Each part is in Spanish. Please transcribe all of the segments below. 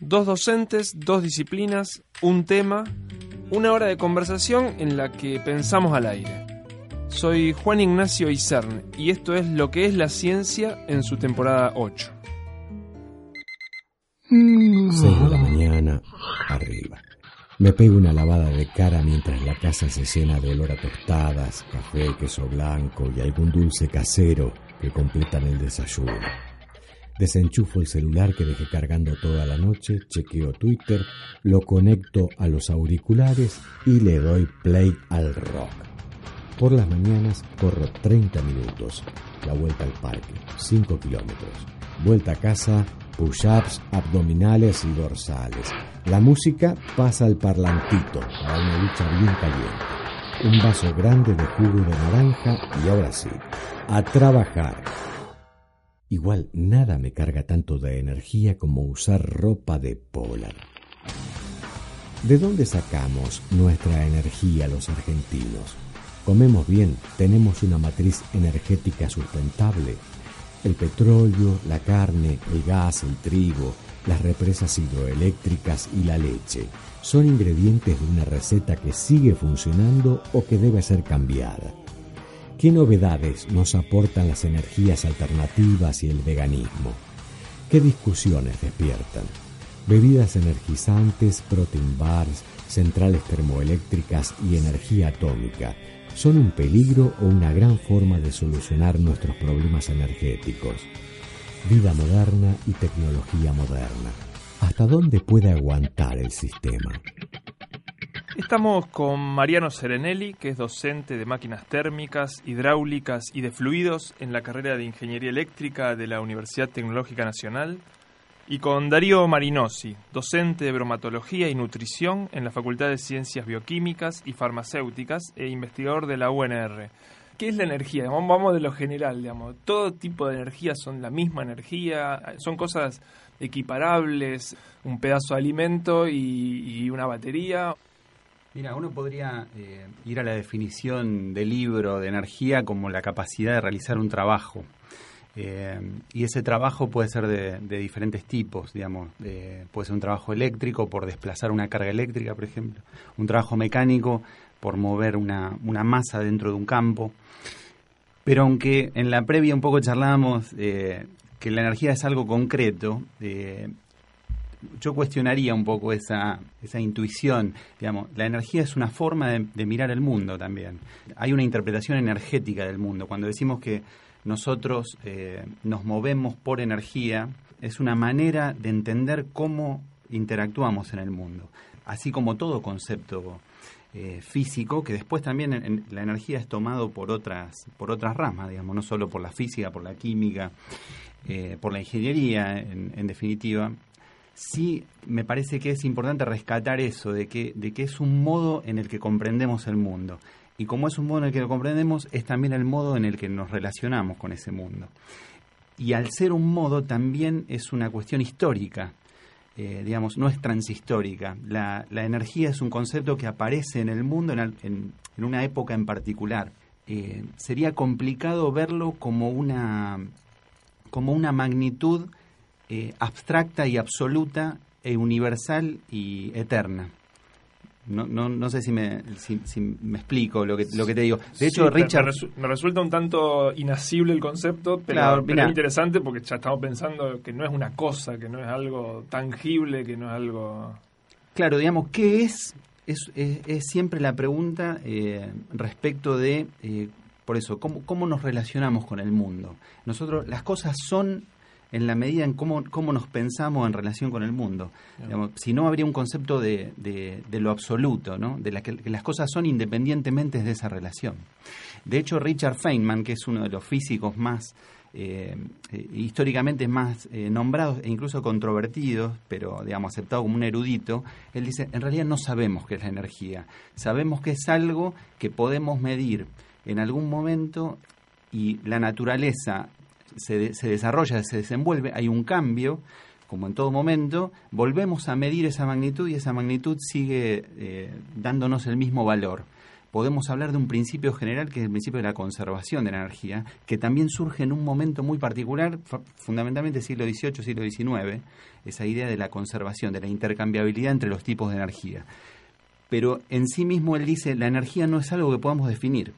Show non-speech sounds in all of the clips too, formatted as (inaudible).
Dos docentes, dos disciplinas, un tema, una hora de conversación en la que pensamos al aire. Soy Juan Ignacio Isern y esto es lo que es la ciencia en su temporada 8. 6 de la mañana, arriba. Me pego una lavada de cara mientras la casa se llena de olor a tostadas, café, queso blanco y algún dulce casero que completan el desayuno. Desenchufo el celular que dejé cargando toda la noche, chequeo Twitter, lo conecto a los auriculares y le doy play al rock. Por las mañanas corro 30 minutos, la vuelta al parque, 5 kilómetros. Vuelta a casa, push-ups, abdominales y dorsales. La música pasa al parlantito para una lucha bien caliente. Un vaso grande de jugo de naranja y ahora sí, a trabajar. Igual nada me carga tanto de energía como usar ropa de polar. ¿De dónde sacamos nuestra energía los argentinos? Comemos bien, tenemos una matriz energética sustentable. El petróleo, la carne, el gas, el trigo, las represas hidroeléctricas y la leche son ingredientes de una receta que sigue funcionando o que debe ser cambiada. ¿Qué novedades nos aportan las energías alternativas y el veganismo? ¿Qué discusiones despiertan? Bebidas energizantes, protein bars, centrales termoeléctricas y energía atómica son un peligro o una gran forma de solucionar nuestros problemas energéticos. Vida moderna y tecnología moderna. ¿Hasta dónde puede aguantar el sistema? Estamos con Mariano Serenelli, que es docente de máquinas térmicas, hidráulicas y de fluidos en la carrera de Ingeniería Eléctrica de la Universidad Tecnológica Nacional, y con Darío Marinosi, docente de bromatología y nutrición en la Facultad de Ciencias Bioquímicas y Farmacéuticas e investigador de la UNR. ¿Qué es la energía? Vamos de lo general, digamos. Todo tipo de energía son la misma energía, son cosas equiparables, un pedazo de alimento y, y una batería. Mira, uno podría eh, ir a la definición del libro de energía como la capacidad de realizar un trabajo. Eh, y ese trabajo puede ser de, diferentes tipos, digamos. puede ser un trabajo eléctrico por desplazar una carga eléctrica, por ejemplo. Un trabajo mecánico por mover una, una masa dentro de un campo. Pero aunque en la previa un poco charlábamos eh, que la energía es algo concreto, yo cuestionaría un poco esa, esa intuición. Digamos, la energía es una forma de, mirar el mundo también. Hay una interpretación energética del mundo. Cuando decimos que nosotros eh, nos movemos por energía, es una manera de entender cómo interactuamos en el mundo. Así como todo concepto eh, físico, que después también la energía es tomado por otras, por otras ramas, digamos, no solo por la física, por la química, eh, por la ingeniería, en definitiva sí me parece que es importante rescatar eso, de que, de que es un modo en el que comprendemos el mundo. Y como es un modo en el que lo comprendemos, es también el modo en el que nos relacionamos con ese mundo. Y al ser un modo, también es una cuestión histórica. Eh, digamos, no es transhistórica. La, energía es un concepto que aparece en el mundo en, una época en particular. Eh, sería complicado verlo como una, como una magnitud eh, abstracta y absoluta e universal y eterna. No, no, no sé si me, si, me explico lo que, lo que te digo. De hecho, Richard... Me, resulta un tanto inasible el concepto, pero, es interesante porque ya estamos pensando que no es una cosa, que no es algo tangible, que no es algo... Claro, digamos, ¿qué es? Es, es, siempre la pregunta eh, respecto de, eh, por eso, ¿cómo, ¿cómo nos relacionamos con el mundo? Nosotros, las cosas son en la medida en cómo, cómo nos pensamos en relación con el mundo. si no, habría un concepto de, de, lo absoluto, ¿no? de la que, las cosas son independientemente de esa relación. De hecho, Richard Feynman, que es uno de los físicos más eh, eh, históricamente más eh, nombrados e incluso controvertidos, pero digamos aceptado como un erudito, él dice, en realidad no sabemos qué es la energía, sabemos que es algo que podemos medir en algún momento y la naturaleza se, desarrolla, se desenvuelve, hay un cambio, como en todo momento, volvemos a medir esa magnitud y esa magnitud sigue dándonos el mismo valor podemos hablar de un principio general que es el principio de la conservación de la energía, que también surge en un momento muy particular, fundamentalmente siglo XVIII, siglo XIX, esa idea de la conservación, de la intercambiabilidad entre los tipos de energía. Pero en sí mismo él dice, la energía no es algo que podamos definir.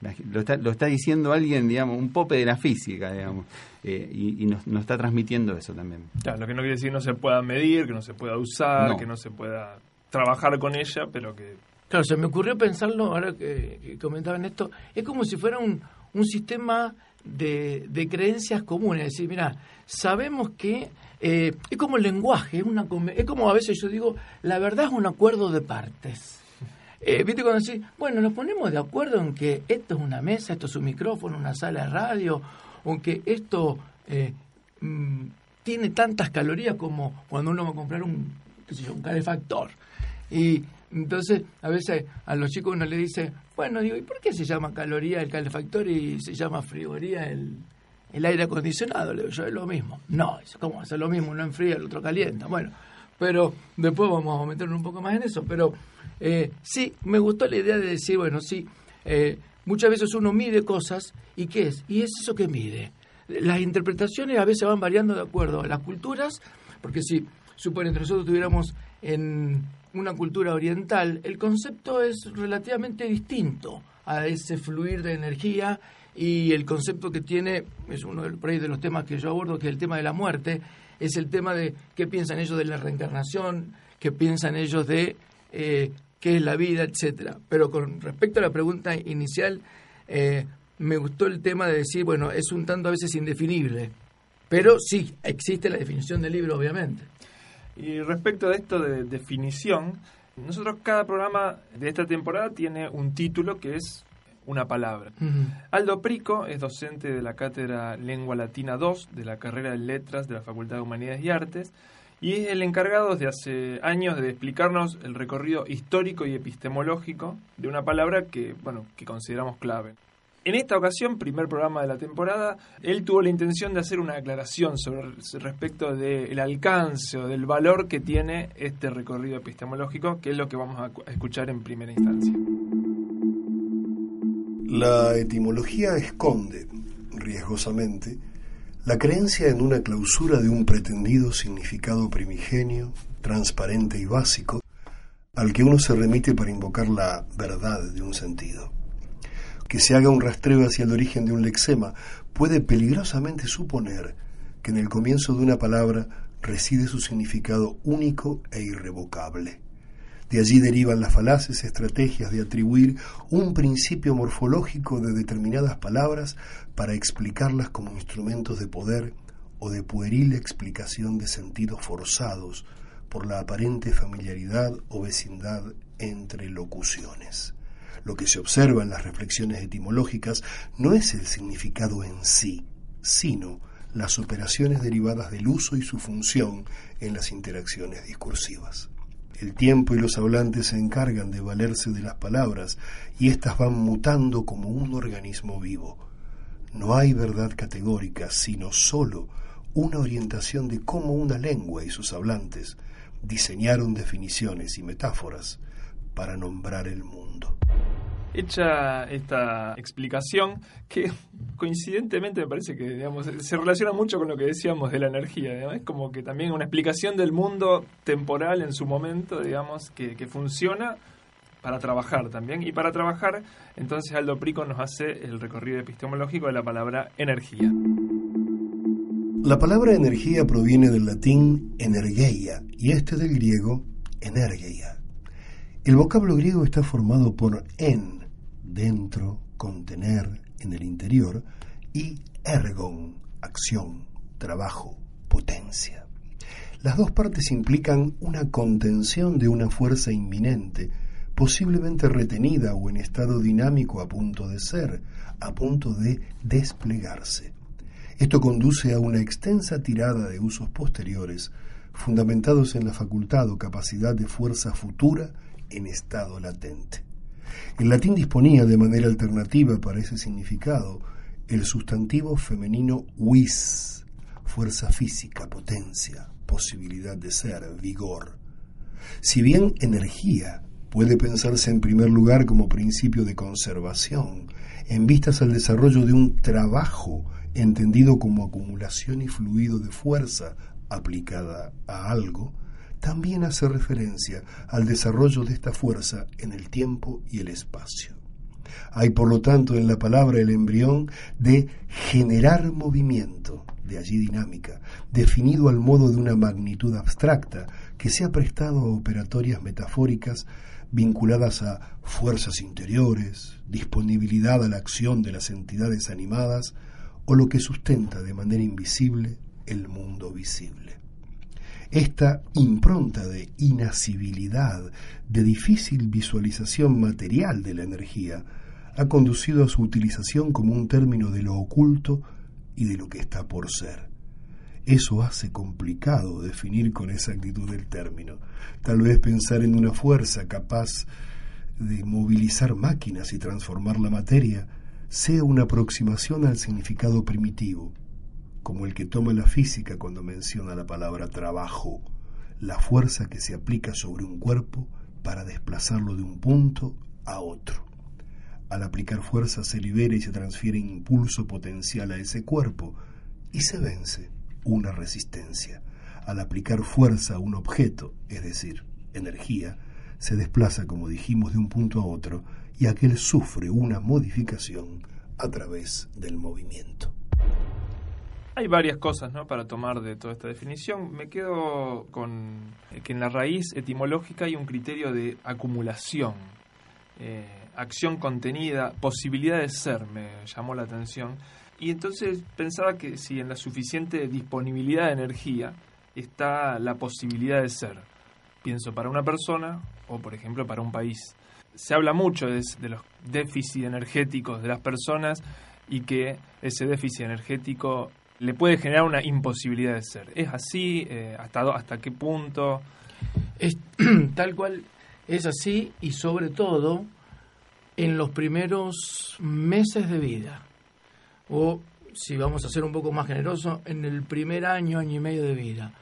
Lo está, diciendo alguien, digamos, un pope de la física, digamos, eh, y, nos, está transmitiendo eso también. Claro, lo que no quiere decir que no se pueda medir, que no se pueda usar, que no se pueda trabajar con ella, pero que Claro, se me ocurrió pensarlo, ahora que, comentaban esto, es como si fuera un, un sistema de, de, creencias comunes. Es decir, mira, sabemos que eh, es como el lenguaje, es, una, es como a veces yo digo, la verdad es un acuerdo de partes. Eh, ¿Viste cuando decís, bueno, nos ponemos de acuerdo en que esto es una mesa, esto es un micrófono, una sala de radio, o que esto eh, mm, tiene tantas calorías como cuando uno va a comprar un, qué calefactor? Y entonces, a veces a los chicos uno le dice, bueno, digo, ¿y por qué se llama caloría el calefactor y se llama frigoría el, el aire acondicionado? Le digo yo, es lo mismo. No, ¿cómo hacer lo mismo? Uno enfría, el otro calienta. Bueno, pero después vamos a meternos un poco más en eso. Pero eh, sí, me gustó la idea de decir, bueno, sí, eh, muchas veces uno mide cosas y ¿qué es? Y es eso que mide. Las interpretaciones a veces van variando de acuerdo a las culturas, porque si, supone, entre nosotros tuviéramos en una cultura oriental, el concepto es relativamente distinto a ese fluir de energía y el concepto que tiene, es uno de los temas que yo abordo, que es el tema de la muerte, es el tema de qué piensan ellos de la reencarnación, qué piensan ellos de eh, qué es la vida, etcétera. Pero con respecto a la pregunta inicial, eh, me gustó el tema de decir, bueno, es un tanto a veces indefinible, pero sí, existe la definición del libro, obviamente. Y respecto de esto de definición, nosotros cada programa de esta temporada tiene un título que es una palabra. Aldo Prico es docente de la cátedra Lengua Latina 2 de la carrera de Letras de la Facultad de Humanidades y Artes y es el encargado desde hace años de explicarnos el recorrido histórico y epistemológico de una palabra que, bueno, que consideramos clave. En esta ocasión, primer programa de la temporada, él tuvo la intención de hacer una aclaración sobre respecto del alcance o del valor que tiene este recorrido epistemológico, que es lo que vamos a escuchar en primera instancia. La etimología esconde, riesgosamente, la creencia en una clausura de un pretendido significado primigenio, transparente y básico, al que uno se remite para invocar la verdad de un sentido que se haga un rastreo hacia el origen de un lexema puede peligrosamente suponer que en el comienzo de una palabra reside su significado único e irrevocable. De allí derivan las falaces estrategias de atribuir un principio morfológico de determinadas palabras para explicarlas como instrumentos de poder o de pueril explicación de sentidos forzados por la aparente familiaridad o vecindad entre locuciones. Lo que se observa en las reflexiones etimológicas no es el significado en sí, sino las operaciones derivadas del uso y su función en las interacciones discursivas. El tiempo y los hablantes se encargan de valerse de las palabras y éstas van mutando como un organismo vivo. No hay verdad categórica, sino sólo una orientación de cómo una lengua y sus hablantes diseñaron definiciones y metáforas para nombrar el mundo. Hecha esta explicación, que (laughs) coincidentemente me parece que se relaciona mucho con lo que decíamos de la energía, es como que también una explicación del mundo temporal en su momento, digamos, que, que funciona para trabajar también. Y para trabajar, entonces Aldo Prico nos hace el recorrido epistemológico de la palabra energía. La palabra energía proviene del latín energeia y este del griego energeia. El vocablo griego está formado por en, dentro, contener, en el interior, y ergon, acción, trabajo, potencia. Las dos partes implican una contención de una fuerza inminente, posiblemente retenida o en estado dinámico a punto de ser, a punto de desplegarse. Esto conduce a una extensa tirada de usos posteriores fundamentados en la facultad o capacidad de fuerza futura en estado latente. El latín disponía de manera alternativa para ese significado el sustantivo femenino vis, fuerza física, potencia, posibilidad de ser, vigor. Si bien energía puede pensarse en primer lugar como principio de conservación, en vistas al desarrollo de un trabajo entendido como acumulación y fluido de fuerza aplicada a algo, también hace referencia al desarrollo de esta fuerza en el tiempo y el espacio. Hay, por lo tanto, en la palabra el embrión de generar movimiento, de allí dinámica, definido al modo de una magnitud abstracta que se ha prestado a operatorias metafóricas vinculadas a fuerzas interiores, disponibilidad a la acción de las entidades animadas o lo que sustenta de manera invisible el mundo visible. Esta impronta de inasibilidad, de difícil visualización material de la energía, ha conducido a su utilización como un término de lo oculto y de lo que está por ser. Eso hace complicado definir con exactitud el término. Tal vez pensar en una fuerza capaz de movilizar máquinas y transformar la materia sea una aproximación al significado primitivo, como el que toma la física cuando menciona la palabra trabajo, la fuerza que se aplica sobre un cuerpo para desplazarlo de un punto a otro. Al aplicar fuerza se libera y se transfiere impulso potencial a ese cuerpo y se vence una resistencia. Al aplicar fuerza a un objeto, es decir, energía, se desplaza, como dijimos, de un punto a otro y aquel sufre una modificación a través del movimiento. Hay varias cosas ¿no? para tomar de toda esta definición. Me quedo con que en la raíz etimológica hay un criterio de acumulación, eh, acción contenida, posibilidad de ser, me llamó la atención. Y entonces pensaba que si en la suficiente disponibilidad de energía está la posibilidad de ser, pienso para una persona o por ejemplo para un país. Se habla mucho de, de los déficits energéticos de las personas y que ese déficit energético le puede generar una imposibilidad de ser. ¿Es así? Eh, ¿hasta, ¿Hasta qué punto? Es, (clears throat) tal cual es así y sobre todo en los primeros meses de vida. O si vamos a ser un poco más generosos, en el primer año, año y medio de vida.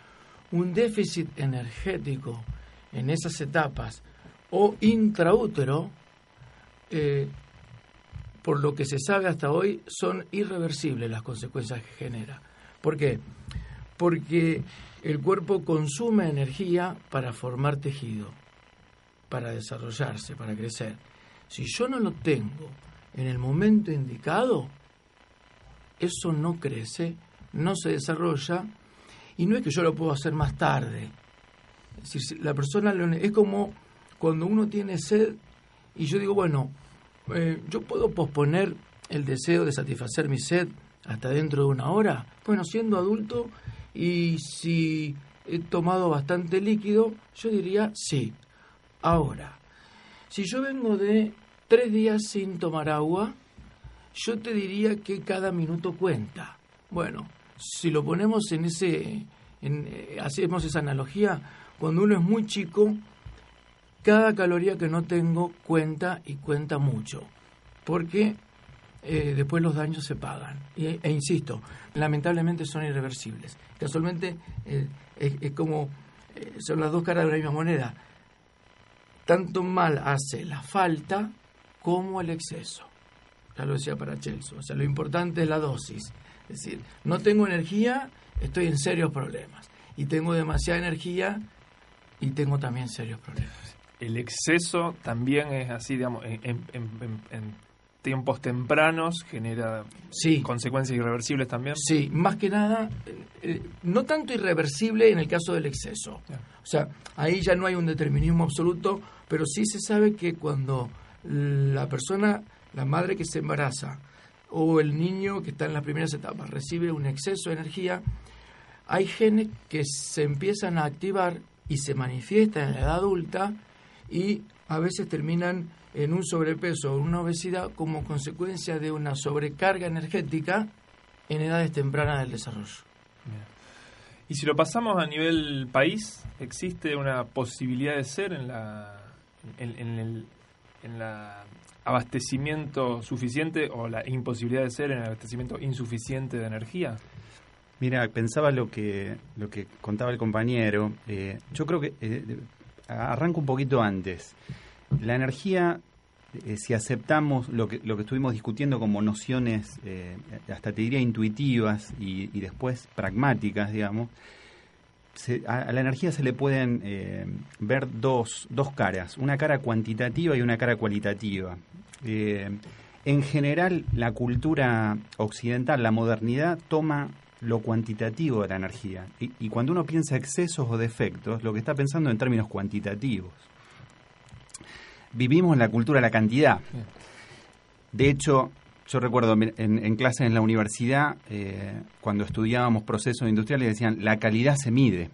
Un déficit energético en esas etapas o intraútero eh, por lo que se sabe hasta hoy, son irreversibles las consecuencias que genera. ¿Por qué? Porque el cuerpo consume energía para formar tejido, para desarrollarse, para crecer. Si yo no lo tengo en el momento indicado, eso no crece, no se desarrolla y no es que yo lo puedo hacer más tarde. La persona es como cuando uno tiene sed y yo digo, bueno, eh, ¿yo puedo posponer el deseo de satisfacer mi sed hasta dentro de una hora? Bueno, siendo adulto y si he tomado bastante líquido, yo diría sí. Ahora, si yo vengo de tres días sin tomar agua, yo te diría que cada minuto cuenta. Bueno, si lo ponemos en ese, en, eh, hacemos esa analogía, cuando uno es muy chico, cada caloría que no tengo cuenta y cuenta mucho, porque eh, después los daños se pagan. E, insisto, lamentablemente son irreversibles. Casualmente eh, es, como eh, son las dos caras de la misma moneda. Tanto mal hace la falta como el exceso. Ya lo decía para Chelsea. O sea, lo importante es la dosis. Es decir, no tengo energía, estoy en serios problemas. Y tengo demasiada energía y tengo también serios problemas el exceso también es así, digamos, en, tiempos tempranos genera consecuencias irreversibles también. Sí, más que nada, eh, no tanto irreversible en el caso del exceso. O sea, ahí ya no hay un determinismo absoluto, pero sí se sabe que cuando la persona, la madre que se embaraza o el niño que está en las primeras etapas recibe un exceso de energía, hay genes que se empiezan a activar y se manifiestan en la edad adulta y a veces terminan en un sobrepeso o una obesidad como consecuencia de una sobrecarga energética en edades tempranas del desarrollo. Y si lo pasamos a nivel país, ¿existe una posibilidad de ser en la en, el en la abastecimiento suficiente o la imposibilidad de ser en el abastecimiento insuficiente de energía? Mira, pensaba lo que lo que contaba el compañero. Eh, yo creo que eh, arranco un poquito antes. La energía, eh, si aceptamos lo que, lo que estuvimos discutiendo como nociones, eh, hasta te diría intuitivas y, después pragmáticas, digamos, a, la energía se le pueden eh, ver dos, dos caras, una cara cuantitativa y una cara cualitativa. en general, la cultura occidental, la modernidad, toma lo cuantitativo de la energía. Y, cuando uno piensa excesos o defectos, lo que está pensando en términos cuantitativos. Vivimos en la cultura de la cantidad. De hecho, yo recuerdo en, clases en la universidad, eh, cuando estudiábamos procesos industriales, decían, la calidad se mide.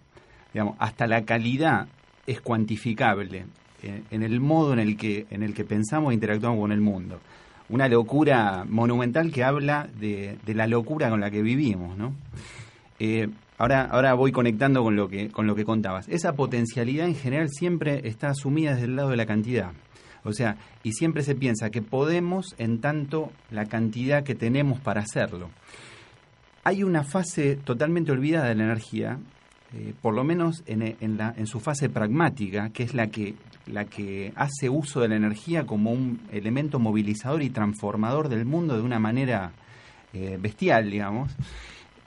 Digamos, hasta la calidad es cuantificable eh, en, el modo en el que, en el que pensamos e interactuamos con el mundo una locura monumental que habla de, de, la locura con la que vivimos, ¿no? Eh, ahora, ahora voy conectando con lo, que, con lo que contabas. Esa potencialidad en general siempre está asumida desde el lado de la cantidad. O sea, y siempre se piensa que podemos en tanto la cantidad que tenemos para hacerlo. Hay una fase totalmente olvidada de la energía, eh, por lo menos en, en, la, en su fase pragmática, que es la que la que hace uso de la energía como un elemento movilizador y transformador del mundo de una manera eh, bestial, digamos,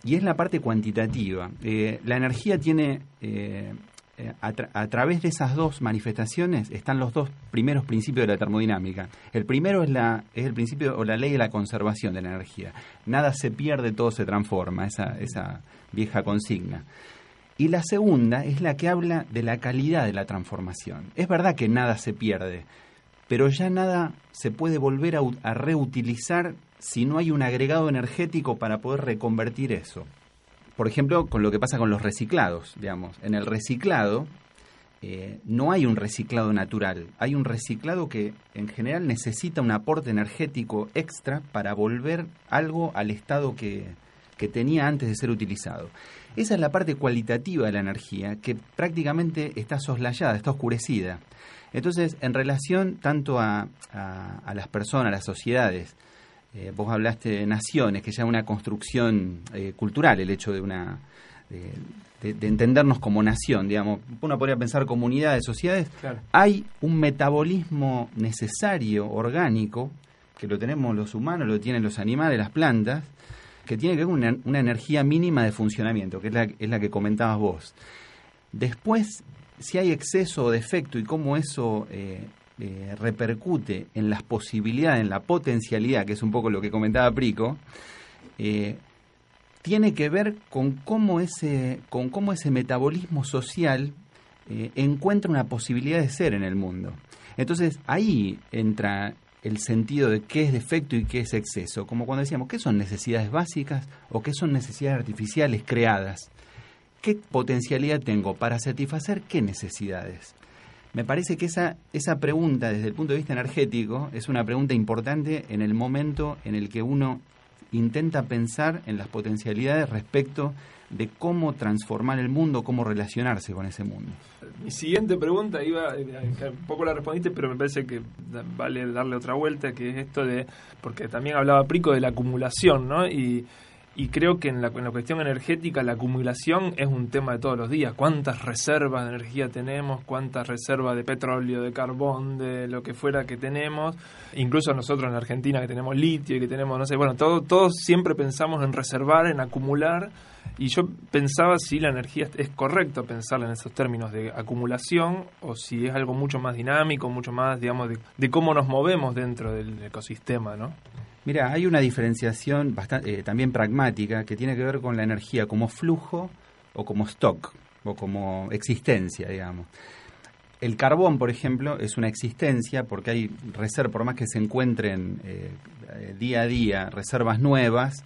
y es la parte cuantitativa. Eh, la energía tiene, eh, a, través de esas dos manifestaciones están los dos primeros principios de la termodinámica. El primero es, la, es el principio o la ley de la conservación de la energía. Nada se pierde, todo se transforma, esa vieja consigna. Y la segunda es la que habla de la calidad de la transformación. Es verdad que nada se pierde, pero ya nada se puede volver a, reutilizar si no hay un agregado energético para poder reconvertir eso. Por ejemplo, con lo que pasa con los reciclados, digamos. En el reciclado eh, no hay un reciclado natural, hay un reciclado que en general necesita un aporte energético extra para volver algo al estado que, que tenía antes de ser utilizado. Esa es la parte cualitativa de la energía que prácticamente está soslayada, está oscurecida. Entonces, en relación tanto a, a, las personas, a las sociedades, eh, vos hablaste de naciones, que ya es una construcción eh, cultural el hecho de una... De, entendernos como nación, digamos, uno podría pensar comunidades, sociedades, hay un metabolismo necesario, orgánico, que lo tenemos los humanos, lo tienen los animales, las plantas, que tiene que ver con una, energía mínima de funcionamiento, que es la, es la que comentabas vos. Después, si hay exceso o defecto y cómo eso eh, eh, repercute en las posibilidades, en la potencialidad, que es un poco lo que comentaba Prico, eh, tiene que ver con cómo ese, con cómo ese metabolismo social encuentra una posibilidad de ser en el mundo. Entonces ahí entra el sentido de qué es defecto y qué es exceso, como cuando decíamos, ¿qué son necesidades básicas o qué son necesidades artificiales creadas? ¿Qué potencialidad tengo para satisfacer qué necesidades? Me parece que esa, esa pregunta desde el punto de vista energético es una pregunta importante en el momento en el que uno intenta pensar en las potencialidades respecto a de cómo transformar el mundo, cómo relacionarse con ese mundo. Mi siguiente pregunta iba, un poco la respondiste, pero me parece que vale darle otra vuelta, que es esto de, porque también hablaba Prico de la acumulación, ¿no? Y y creo que en la, en la, cuestión energética la acumulación es un tema de todos los días. ¿Cuántas reservas de energía tenemos? ¿Cuántas reservas de petróleo, de carbón, de lo que fuera que tenemos? Incluso nosotros en Argentina que tenemos litio y que tenemos, no sé, bueno, todo, todos siempre pensamos en reservar, en acumular. Y yo pensaba si la energía es correcto pensarla en esos términos de acumulación o si es algo mucho más dinámico, mucho más, digamos, de, de cómo nos movemos dentro del ecosistema, ¿no? Mira, hay una diferenciación bastante, eh, también pragmática que tiene que ver con la energía como flujo o como stock o como existencia, digamos. El carbón, por ejemplo, es una existencia porque hay reservas, por más que se encuentren eh, eh, día a día reservas nuevas,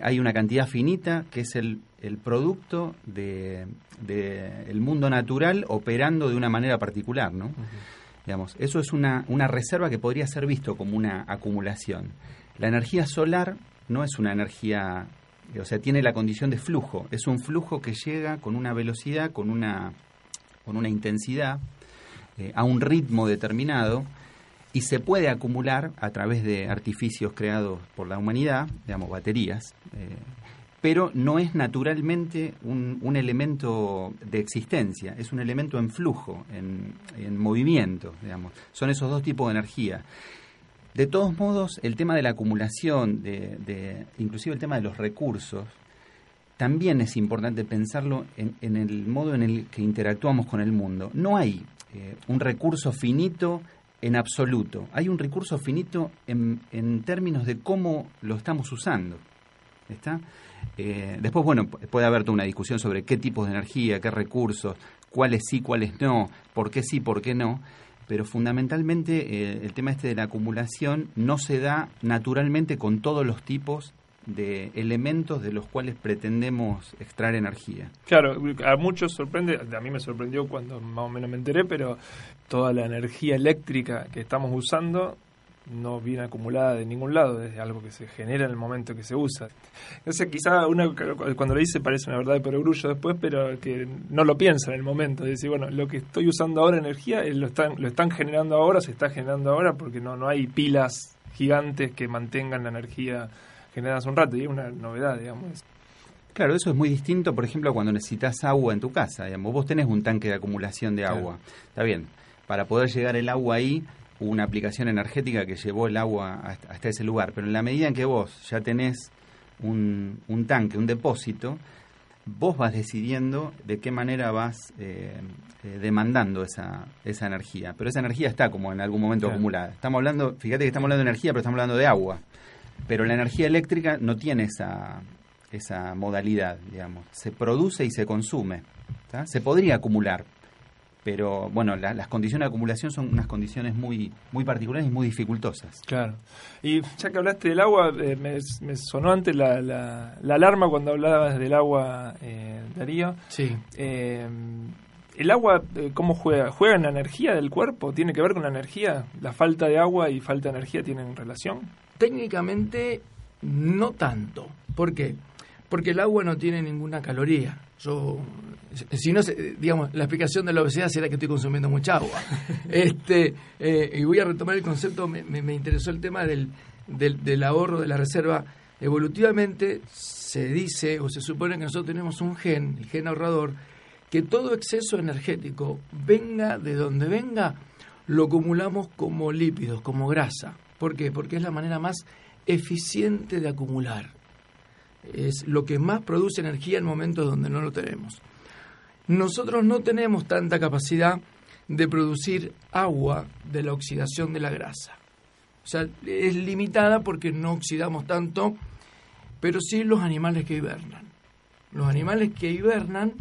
hay una cantidad finita que es el, producto del mundo natural operando de una manera particular, ¿no? Digamos, eso es una, una reserva que podría ser visto como una acumulación. La energía solar no es una energía, eh, o sea, tiene la condición de flujo, es un flujo que llega con una velocidad, con una, con una intensidad, eh, a un ritmo determinado y se puede acumular a través de artificios creados por la humanidad, digamos, baterías. Eh, pero no es naturalmente un, un, elemento de existencia, es un elemento en flujo, en, en movimiento, digamos. Son esos dos tipos de energía. De todos modos, el tema de la acumulación, de, de, inclusive el tema de los recursos, también es importante pensarlo en, en, el modo en el que interactuamos con el mundo. No hay eh, un recurso finito en absoluto, hay un recurso finito en, en términos de cómo lo estamos usando. ¿Está? Eh, después, bueno, puede haber toda una discusión sobre qué tipos de energía, qué recursos, cuáles sí, cuáles no, por qué sí, por qué no pero fundamentalmente eh, el tema este de la acumulación no se da naturalmente con todos los tipos de elementos de los cuales pretendemos extraer energía. Claro, a muchos sorprende, a mí me sorprendió cuando más o menos me enteré, pero toda la energía eléctrica que estamos usando no viene acumulada de ningún lado, es algo que se genera en el momento que se usa. Entonces quizá uno cuando lo dice parece una verdad de perogrullo después, pero que no lo piensa en el momento, es decir, bueno, lo que estoy usando ahora energía lo están, lo están generando ahora, se está generando ahora porque no, no hay pilas gigantes que mantengan la energía generada hace un rato, y es una novedad, digamos. Claro, eso es muy distinto, por ejemplo, cuando necesitas agua en tu casa, digamos, vos tenés un tanque de acumulación de agua, está bien, para poder llegar el agua ahí una aplicación energética que llevó el agua hasta ese lugar, pero en la medida en que vos ya tenés un, un tanque, un depósito, vos vas decidiendo de qué manera vas eh, eh, demandando esa, esa energía. Pero esa energía está como en algún momento claro. acumulada. Estamos hablando, fíjate que estamos hablando de energía, pero estamos hablando de agua. Pero la energía eléctrica no tiene esa, esa modalidad, digamos. Se produce y se consume. ¿tá? Se podría acumular, pero bueno, la, las condiciones de acumulación son unas condiciones muy muy particulares y muy dificultosas. Claro. Y ya que hablaste del agua, eh, me, me, sonó antes la, la, la, alarma cuando hablabas del agua, eh, Darío. Sí. Eh, ¿El agua eh, cómo juega? ¿Juega en la energía del cuerpo? ¿Tiene que ver con la energía? ¿La falta de agua y falta de energía tienen relación? Técnicamente no tanto. ¿Por qué? Porque el agua no tiene ninguna caloría. Yo, si no, digamos, la explicación de la obesidad será que estoy consumiendo mucha agua. (laughs) este eh, Y voy a retomar el concepto, me, me, me interesó el tema del, del, del, ahorro de la reserva. Evolutivamente se dice o se supone que nosotros tenemos un gen, el gen ahorrador, que todo exceso energético, venga de donde venga, lo acumulamos como lípidos, como grasa. ¿Por qué? Porque es la manera más eficiente de acumular es lo que más produce energía en momentos donde no lo tenemos. Nosotros no tenemos tanta capacidad de producir agua de la oxidación de la grasa. O sea, es limitada porque no oxidamos tanto, pero sí los animales que hibernan. Los animales que hibernan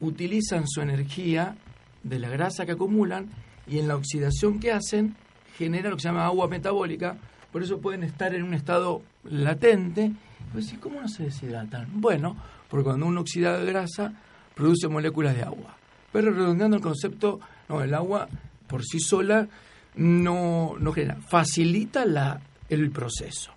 utilizan su energía de la grasa que acumulan y en la oxidación que hacen generan lo que se llama agua metabólica, por eso pueden estar en un estado latente pues, ¿y cómo no se deshidratan? Bueno, porque cuando uno oxida grasa, produce moléculas de agua. Pero redondeando el concepto, no, el agua por sí sola no, no genera, facilita la, el proceso.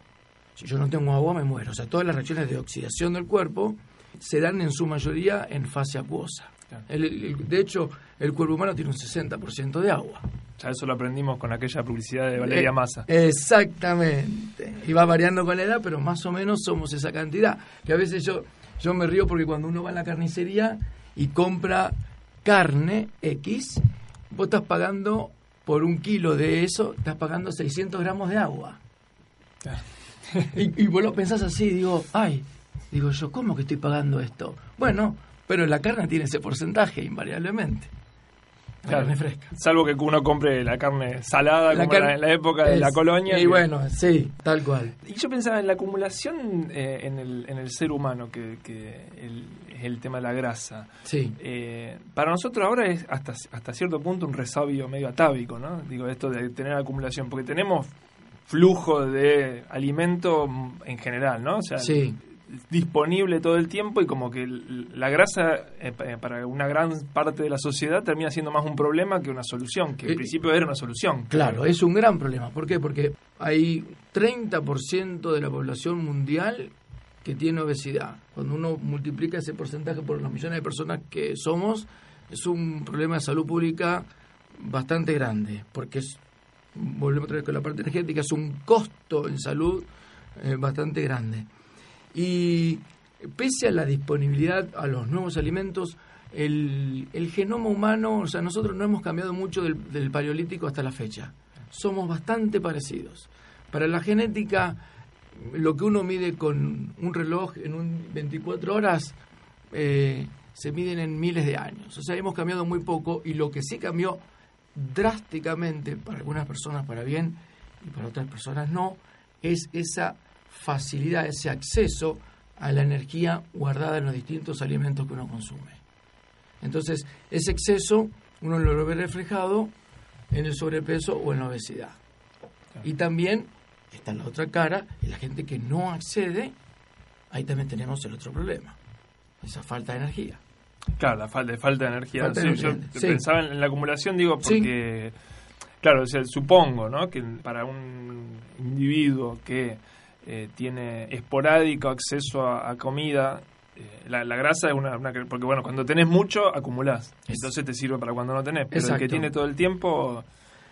Si yo no tengo agua, me muero. O sea, todas las reacciones de oxidación del cuerpo se dan en su mayoría en fase acuosa. El, el, de hecho, el cuerpo humano tiene un 60% de agua. Ya eso lo aprendimos con aquella publicidad de Valeria Massa. Eh, exactamente. Y va variando con la edad, pero más o menos somos esa cantidad. Que a veces yo, yo me río porque cuando uno va a la carnicería y compra carne X, vos estás pagando por un kilo de eso, estás pagando 600 gramos de agua. Y, (laughs) y vos lo pensás así, digo, ay, digo yo, ¿cómo que estoy pagando esto? Bueno, pero la carne tiene ese porcentaje invariablemente. Carne fresca. Salvo que uno compre la carne salada la como carne, en la época de es, la colonia. Y que... bueno, sí, tal cual. Y yo pensaba en la acumulación eh, en, el, en el ser humano, que, que el, es el tema de la grasa. Sí. Eh, para nosotros ahora es hasta, hasta cierto punto un resabio medio atávico, ¿no? Digo, esto de tener acumulación, porque tenemos flujo de alimento en general, ¿no? O sea, sí disponible todo el tiempo y como que la grasa eh, para una gran parte de la sociedad termina siendo más un problema que una solución, que en eh, principio era una solución. Claro, es un gran problema. ¿Por qué? Porque hay 30% de la población mundial que tiene obesidad. Cuando uno multiplica ese porcentaje por los millones de personas que somos, es un problema de salud pública bastante grande, porque es, volvemos otra vez con la parte energética, es un costo en salud eh, bastante grande. Y pese a la disponibilidad a los nuevos alimentos, el, el genoma humano, o sea, nosotros no hemos cambiado mucho del, del paleolítico hasta la fecha. Somos bastante parecidos. Para la genética, lo que uno mide con un reloj en un 24 horas eh, se miden en miles de años. O sea, hemos cambiado muy poco y lo que sí cambió drásticamente para algunas personas para bien y para otras personas no, es esa facilidad, ese acceso a la energía guardada en los distintos alimentos que uno consume. Entonces, ese exceso uno lo ve reflejado en el sobrepeso o en la obesidad. Y también está en la otra cara, y la gente que no accede, ahí también tenemos el otro problema, esa falta de energía. Claro, la falta, falta de energía. Falta Sí, de yo sí. pensaba en la acumulación, digo, porque, claro, o sea, supongo, ¿no? Que para un individuo que eh, tiene esporádico acceso a, a comida, eh, la, la grasa es una, una que- Porque, bueno, cuando tenés mucho, acumulás. Es- Entonces te sirve para cuando no tenés. Pero el que tiene todo el tiempo...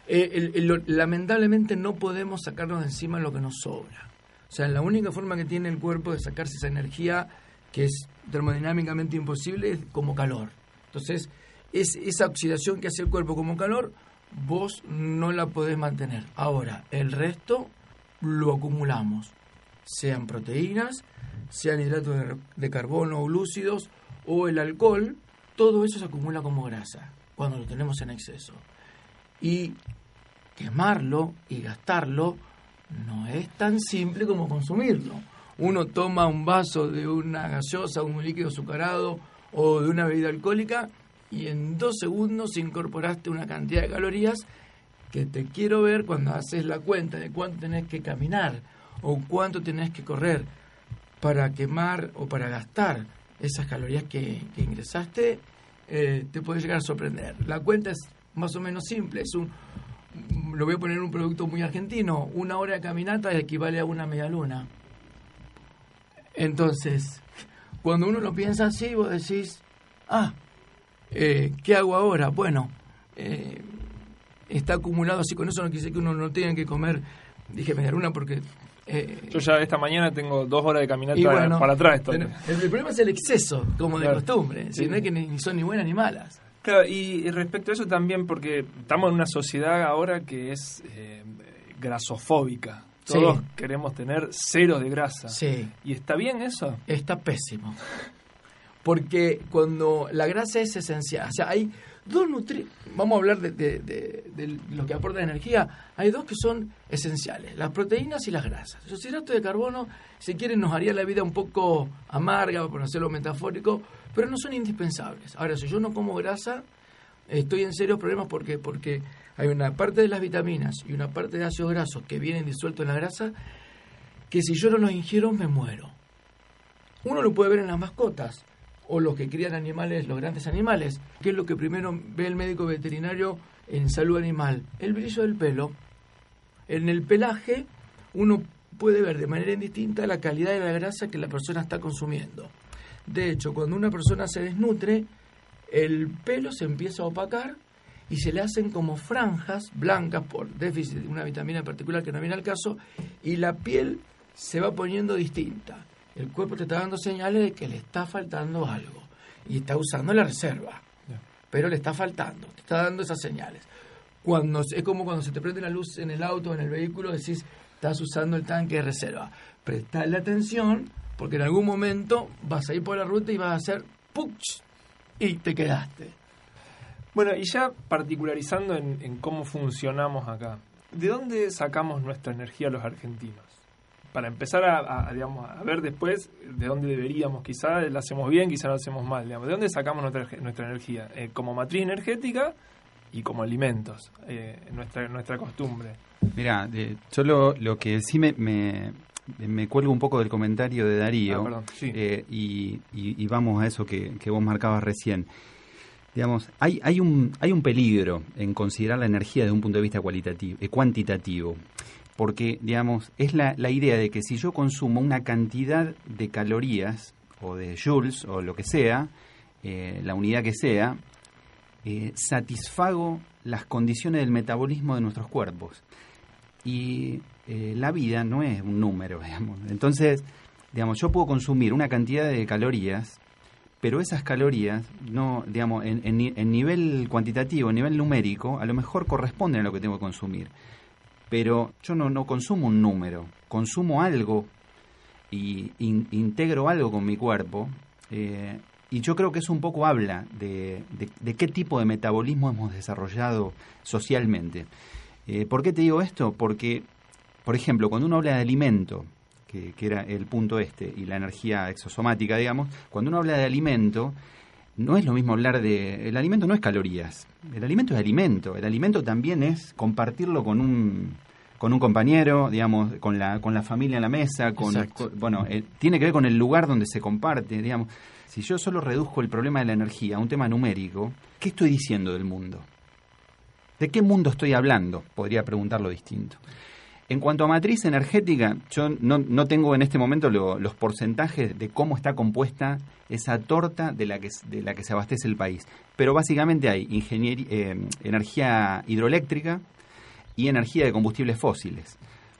Eh, el- el- lo- lamentablemente no podemos sacarnos de encima lo que nos sobra. O sea, la única forma que tiene el cuerpo de sacarse esa energía que es termodinámicamente imposible es como calor. Entonces, es esa oxidación que hace el cuerpo como calor, vos no la podés mantener. Ahora, el resto lo acumulamos, sean proteínas, sean hidratos de, carbono o glúcidos o el alcohol, todo eso se acumula como grasa cuando lo tenemos en exceso y quemarlo y gastarlo no es tan simple como consumirlo. Uno toma un vaso de una gaseosa, un líquido azucarado o de una bebida alcohólica y en dos segundos incorporaste una cantidad de calorías que te quiero ver cuando haces la cuenta de cuánto tenés que caminar o cuánto tenés que correr para quemar o para gastar esas calorías que, ingresaste, eh, te puede llegar a sorprender. La cuenta es más o menos simple, es un, lo voy a poner en un producto muy argentino, una hora de caminata equivale a una media luna. Entonces, cuando uno lo piensa así, vos decís, ah, eh, ¿qué hago ahora? Bueno, eh, está acumulado así, con eso no quise que uno no tenga que comer, dije media luna porque... eh, Yo ya esta mañana tengo dos horas de caminata bueno, para atrás. el, el problema es el exceso, como de Claro. costumbre, si Sí. no es que ni, son ni buenas ni malas. Claro, y, y respecto a eso también, porque estamos en una sociedad ahora que es eh, grasofóbica. Sí. Todos queremos tener cero de grasa. Sí. ¿Y está bien eso? Está pésimo. Porque cuando la grasa es esencial, o sea, hay dos nutrientes, vamos a hablar de, de- de- de lo que aporta energía, hay dos que son esenciales, las proteínas y las grasas. Los hidratos de carbono, si quieren, nos haría la vida un poco amarga, por hacerlo metafórico, pero no son indispensables. Ahora, si yo no como grasa, estoy en serios problemas porque porque hay una parte de las vitaminas y una parte de ácidos grasos que vienen disueltos en la grasa que si yo no los ingiero me muero. Uno lo puede ver en las mascotas o los que crían animales, los grandes animales, que es lo que primero ve el médico veterinario en salud animal, el brillo del pelo. En el pelaje uno puede ver de manera indistinta la calidad de la grasa que la persona está consumiendo. De hecho, cuando una persona se desnutre, el pelo se empieza a opacar y se le hacen como franjas blancas por déficit de una vitamina particular que no viene al caso y la piel se va poniendo distinta. El cuerpo te está dando señales de que le está faltando algo y está usando la reserva, pero le está faltando, te está dando esas señales. Cuando es como cuando se te prende la luz en el auto o en el vehículo, decís, estás usando el tanque de reserva. Prestale atención porque en algún momento vas a ir por la ruta y vas a hacer ¡puch! y te quedaste. Bueno, y ya particularizando en, en cómo funcionamos acá, ¿de dónde sacamos nuestra energía los argentinos? Para empezar a, a, digamos, a ver después de dónde deberíamos, quizá la hacemos bien, quizá la hacemos mal, digamos. ¿de dónde sacamos nuestra, nuestra energía? Eh, como matriz energética y como alimentos, eh, nuestra, nuestra costumbre. Mira, eh, yo lo, lo que sí me, me, me cuelgo un poco del comentario de Darío Ah, perdón, sí. eh, y, y- y vamos a eso que, que vos marcabas recién. Digamos, hay, hay, un, hay un peligro en considerar la energía desde un punto de vista cualitativo, eh, cuantitativo, porque, digamos, es la, la idea de que si yo consumo una cantidad de calorías o de joules o lo que sea, eh, la unidad que sea, eh, satisfago las condiciones del metabolismo de nuestros cuerpos. Y eh, la vida no es un número, (laughs) digamos. Entonces, digamos, yo puedo consumir una cantidad de calorías, pero esas calorías, no, digamos, en, en, nivel cuantitativo, en nivel numérico, a lo mejor corresponden a lo que tengo que consumir. Pero yo no, no consumo un número, consumo algo y integro algo con mi cuerpo. Eh, y yo creo que eso un poco habla de, de, qué tipo de metabolismo hemos desarrollado socialmente. Eh, ¿Por qué te digo esto? Porque, por ejemplo, cuando uno habla de alimento, que, que, era el punto este, y la energía exosomática, digamos, cuando uno habla de alimento, no es lo mismo hablar de... El alimento no es calorías, el alimento es alimento, el alimento también es compartirlo con un con un compañero, digamos, con la, con la familia en la mesa, con, bueno, eh, tiene que ver con el lugar donde se comparte, digamos. Si yo solo reduzco el problema de la energía a un tema numérico, ¿qué estoy diciendo del mundo? ¿De qué mundo estoy hablando? Podría preguntarlo distinto. En cuanto a matriz energética, yo no, tengo en este momento los porcentajes de cómo está compuesta esa torta de la que, de la que se abastece el país. Pero básicamente hay eh, energía hidroeléctrica, y energía de combustibles fósiles.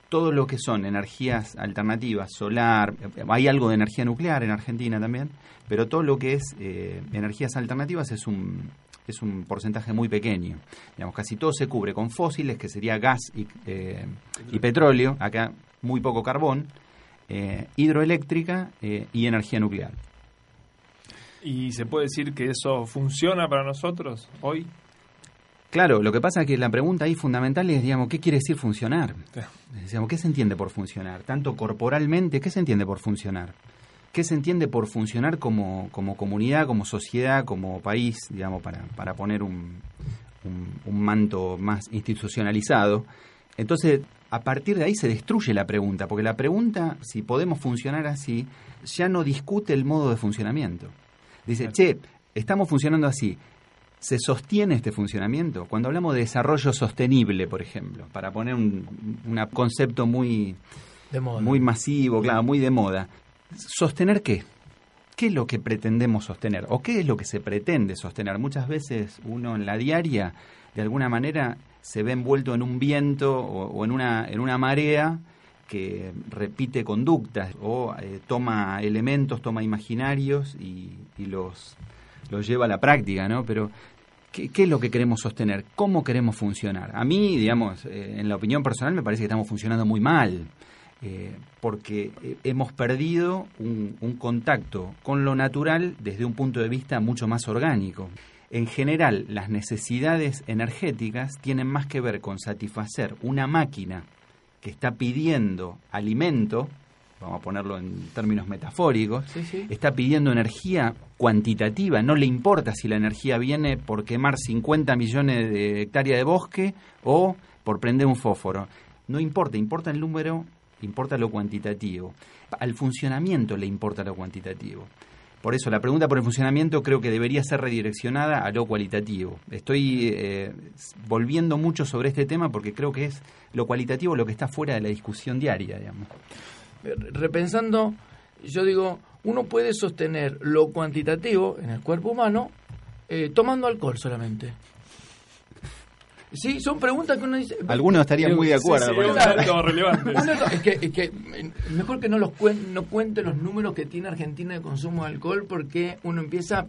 Todo lo que son energías alternativas, solar, hay algo de energía nuclear en Argentina también, pero todo lo que es eh, energías alternativas es un, es un porcentaje muy pequeño. Digamos, casi todo se cubre con fósiles, que sería gas y, eh, y petróleo, acá muy poco carbón, eh, hidroeléctrica y energía nuclear. ¿Y se puede decir que eso funciona para nosotros hoy? Claro, lo que pasa es que la pregunta ahí fundamental es, digamos, ¿qué quiere decir funcionar? ¿qué se entiende por funcionar? Tanto corporalmente, ¿qué se entiende por funcionar? ¿Qué se entiende por funcionar como, como comunidad, como sociedad, como país, digamos, para, para poner un, un, manto más institucionalizado? Entonces, a partir de ahí se destruye la pregunta, porque la pregunta, si podemos funcionar así, ya no discute el modo de funcionamiento. Dice, che, estamos funcionando así, se sostiene este funcionamiento? Cuando hablamos de desarrollo sostenible, por ejemplo, para poner un, concepto muy, muy masivo, claro, muy de moda, ¿sostener qué? ¿Qué es lo que pretendemos sostener? ¿O qué es lo que se pretende sostener? Muchas veces uno en la diaria, de alguna manera, se ve envuelto en un viento o, en, una, en una marea que repite conductas o eh, toma elementos, toma imaginarios y, y los, los lleva a la práctica, ¿no? Pero ¿Qué, es lo que queremos sostener? ¿Cómo queremos funcionar? A mí, digamos, eh, en la opinión personal me parece que estamos funcionando muy mal, eh, porque eh, hemos perdido un, un, contacto con lo natural desde un punto de vista mucho más orgánico. En general, las necesidades energéticas tienen más que ver con satisfacer una máquina que está pidiendo alimento vamos a ponerlo en términos metafóricos, está pidiendo energía cuantitativa, no le importa si la energía viene por quemar 50 millones de hectáreas de bosque o por prender un fósforo. No importa, importa el número, importa lo cuantitativo. Al funcionamiento le importa lo cuantitativo. Por eso la pregunta por el funcionamiento creo que debería ser redireccionada a lo cualitativo. Estoy eh, volviendo mucho sobre este tema porque creo que es lo cualitativo lo que está fuera de la discusión diaria, repensando, yo digo, uno puede sostener lo cuantitativo en el cuerpo humano eh, tomando alcohol solamente. Sí, son preguntas que uno dice. Algunos estarían muy de acuerdo. es, que, es que mejor que no los no cuente los números que tiene Argentina de consumo de alcohol porque uno empieza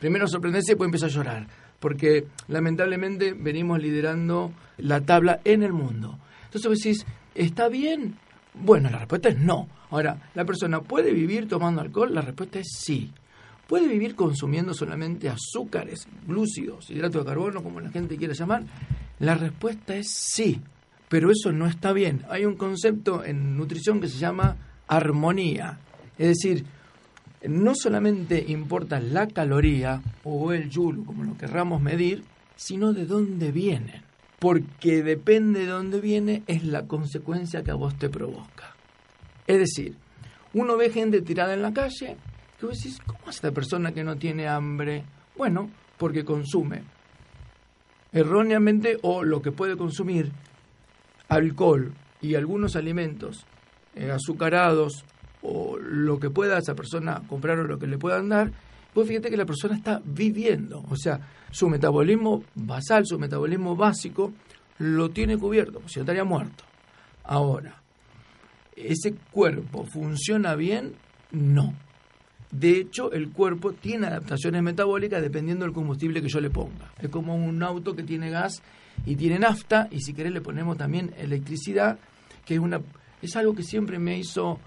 primero a sorprenderse y después empieza a llorar. Porque lamentablemente venimos liderando la tabla en el mundo. Entonces vos decís, ¿está bien? Bueno, la respuesta es no. Ahora, ¿la persona puede vivir tomando alcohol? La respuesta es sí. ¿Puede vivir consumiendo solamente azúcares, glúcidos, hidratos de carbono, como la gente quiere llamar? La respuesta es sí, pero eso no está bien. Hay un concepto en nutrición que se llama armonía. Es decir, no solamente importa la caloría o el joule, como lo querramos medir, sino de dónde vienen porque depende de dónde viene, es la consecuencia que a vos te provoca. Es decir, uno ve gente tirada en la calle, y vos decís, ¿cómo es esta persona que no tiene hambre? Bueno, porque consume erróneamente o lo que puede consumir alcohol y algunos alimentos eh, azucarados o lo que pueda esa persona comprar o lo que le puedan dar, pues fíjate que la persona está viviendo, o sea, su metabolismo basal, su metabolismo básico, lo tiene cubierto, si no estaría muerto. Ahora, ¿ese cuerpo funciona bien? No. De hecho, el cuerpo tiene adaptaciones metabólicas dependiendo del combustible que yo le ponga. Es como un auto que tiene gas y tiene nafta, y si querés le ponemos también electricidad, que es una es algo que siempre me hizo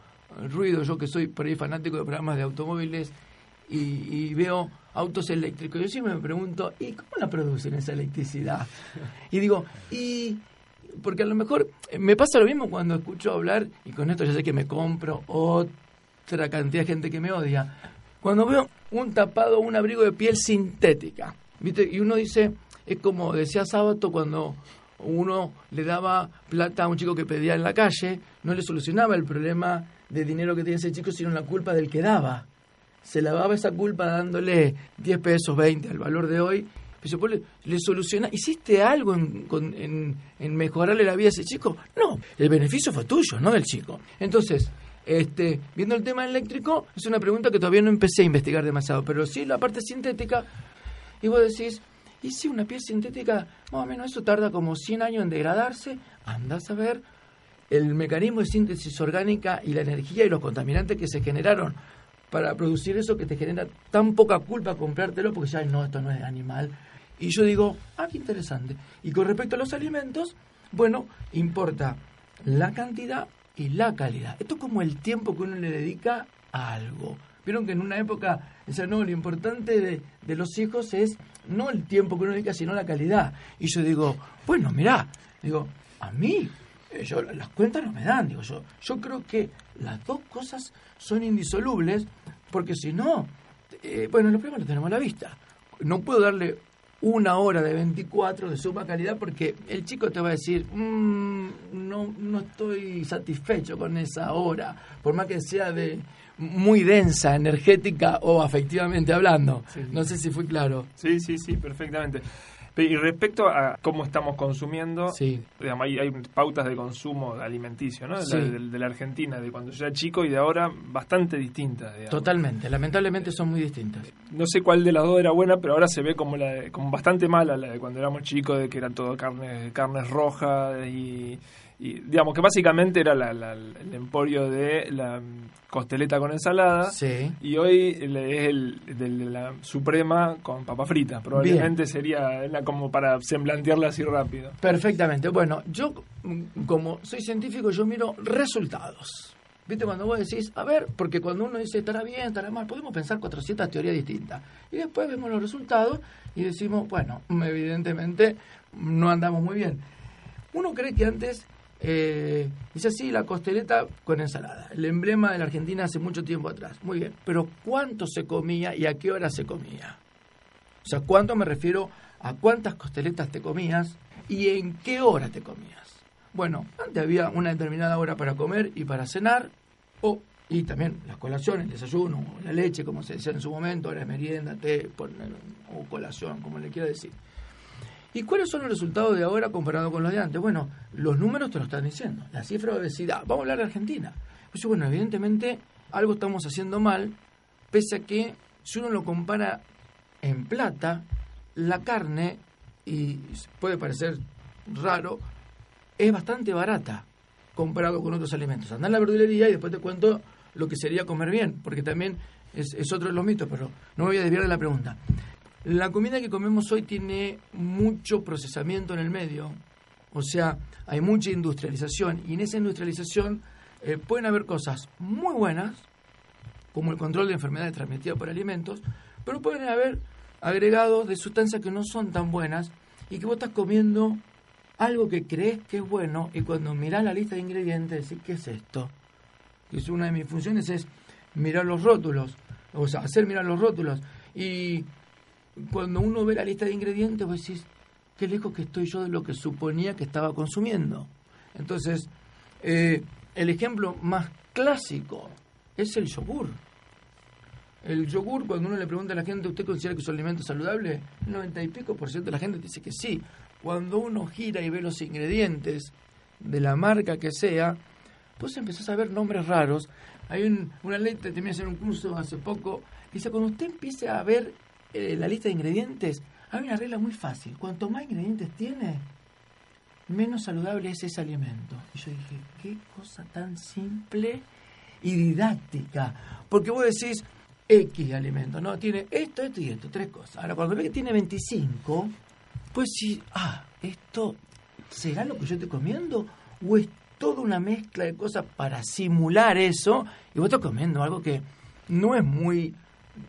ruido, yo que soy fanático de programas de automóviles y, veo autos eléctricos. Yo siempre me pregunto, ¿y cómo la producen esa electricidad? Y digo, y porque a lo mejor me pasa lo mismo cuando escucho hablar, y con esto ya sé que me compro otra cantidad de gente que me odia, cuando veo un tapado, un abrigo de piel sintética, ¿viste? Y uno dice, es como decía Sábato cuando uno le daba plata a un chico que pedía en la calle, no le solucionaba el problema de dinero que tiene ese chico, sino la culpa del que daba. Se lavaba esa culpa dándole 10 pesos, 20 al valor de hoy. Pero pues le, soluciona, ¿hiciste algo en, en, mejorarle la vida a ese chico? No, el beneficio fue tuyo, no del chico. Entonces, este, viendo el tema eléctrico, es una pregunta que todavía no empecé a investigar demasiado, pero sí la parte sintética, y vos decís, y si una piel sintética, más o menos eso tarda como 100 años en degradarse, andás a ver el mecanismo de síntesis orgánica y la energía y los contaminantes que se generaron para producir eso que te genera tan poca culpa comprártelo porque ya no, esto no es animal. Y yo digo, ah, qué interesante. Y con respecto a los alimentos, bueno, importa la cantidad y la calidad. Esto es como el tiempo que uno le dedica a algo. Vieron que en una época, o no, lo importante de, de, los hijos es no el tiempo que uno dedica, sino la calidad. Y yo digo, bueno, mirá, digo, a mí yo, las cuentas no me dan, digo yo. Yo creo que las dos cosas son indisolubles, porque si no, eh, bueno, lo primero lo tenemos a la vista. No puedo darle una hora de 24 de suma calidad porque el chico te va a decir, mm, no, no estoy satisfecho con esa hora, por más que sea de muy densa, energética o afectivamente hablando. No sé si fui claro. Sí, sí, sí, perfectamente. Y respecto a cómo estamos consumiendo, hay, pautas de consumo alimenticio, ¿no? De, la Argentina, de cuando yo era chico y de ahora, bastante distintas. Totalmente, lamentablemente son muy distintas. No sé cuál de las dos era buena, pero ahora se ve como, la como bastante mala la de cuando éramos chicos, de que eran todo carnes, carnes rojas y y digamos que básicamente era el emporio de la costeleta con ensalada y hoy es el de la suprema con papa frita probablemente sería como para semblantearla así rápido perfectamente bueno yo como soy científico yo miro resultados ¿Viste? Cuando vos decís, a ver, porque cuando uno dice estará bien, estará mal, podemos pensar 400 teorías distintas. Y después vemos los resultados y decimos, bueno, evidentemente no andamos muy bien. Uno cree que antes eh, dice así, la costeleta con ensalada, el emblema de la Argentina hace mucho tiempo atrás. Muy bien, pero ¿cuánto se comía y a qué hora se comía? O sea, ¿cuánto me refiero a cuántas costeletas te comías y en qué hora te comías? Bueno, antes había una determinada hora para comer y para cenar, o, y también las colaciones, el desayuno, la leche, como se decía en su momento, la merienda, té, o colación, como le quiera decir. ¿Y cuáles son los resultados de ahora comparado con los de antes? Bueno, los números te lo están diciendo. La cifra de obesidad. Vamos a hablar de Argentina. Pues bueno, evidentemente algo estamos haciendo mal, pese a que si uno lo compara en plata, la carne, y puede parecer raro, es bastante barata comparado con otros alimentos. Andá en la verdulería y después te cuento lo que sería comer bien, porque también es, es otro de los mitos, pero no me voy a desviar de la pregunta. La comida que comemos hoy tiene mucho procesamiento en el medio, o sea, hay mucha industrialización y en esa industrialización eh, pueden haber cosas muy buenas, como el control de enfermedades transmitidas por alimentos, pero pueden haber agregados de sustancias que no son tan buenas y que vos estás comiendo algo que crees que es bueno y cuando mirás la lista de ingredientes decís, ¿qué es esto? Que es una de mis funciones es mirar los rótulos, o sea, hacer mirar los rótulos y cuando uno ve la lista de ingredientes, vos decís, qué lejos que estoy yo de lo que suponía que estaba consumiendo. Entonces, eh, el ejemplo más clásico es el yogur. El yogur, cuando uno le pregunta a la gente, ¿usted considera que es un alimento saludable? El 90 y pico por ciento de la gente dice que sí. Cuando uno gira y ve los ingredientes, de la marca que sea, pues empezás a ver nombres raros. Hay un, una ley, terminé de hacer un curso hace poco, dice, cuando usted empiece a ver eh, la lista de ingredientes, hay una regla muy fácil. Cuanto más ingredientes tiene, menos saludable es ese alimento. Y yo dije, qué cosa tan simple y didáctica. Porque vos decís, X alimento, ¿no? Tiene esto, esto y esto, tres cosas. Ahora, cuando ve que tiene 25, pues sí, ah, esto, ¿será lo que yo estoy comiendo? ¿O es toda una mezcla de cosas para simular eso? Y vos estás comiendo algo que no es muy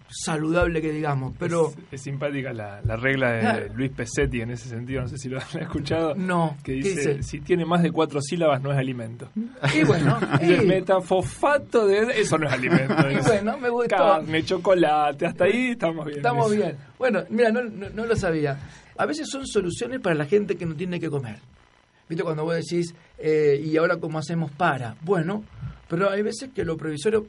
saludable que digamos, pero... Es, simpática la, regla de Luis Pesetti en ese sentido, no sé si lo (laughs) han escuchado. No. Que dice, si tiene más de cuatro sílabas no es alimento. Y bueno... (laughs) El metafosfato de... Eso no es alimento. (laughs) y bueno, me gustó. Carne, chocolate, hasta ahí estamos bien. Estamos bien. Bueno, mira, no, no, lo sabía. A veces son soluciones para la gente que no tiene que comer. ¿Viste cuando vos decís, eh, y ahora cómo hacemos para? Bueno, pero hay veces que lo provisorio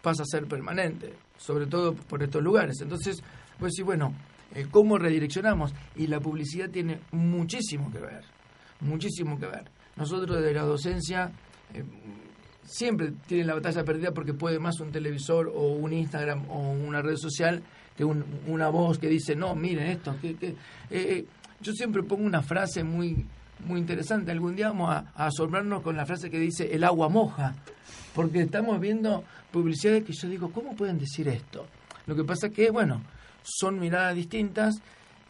pasa a ser permanente sobre todo por estos lugares. Entonces, pues sí, bueno, eh, ¿cómo redireccionamos? Y la publicidad tiene muchísimo que ver, muchísimo que ver. Nosotros desde la docencia eh, siempre tienen la batalla perdida porque puede más un televisor o un Instagram o una red social que una voz que dice, no, miren esto. Que, que eh, yo siempre pongo una frase muy muy interesante. Algún día vamos a, asombrarnos con la frase que dice el agua moja, porque estamos viendo publicidades que yo digo, ¿cómo pueden decir esto? Lo que pasa que, bueno, son miradas distintas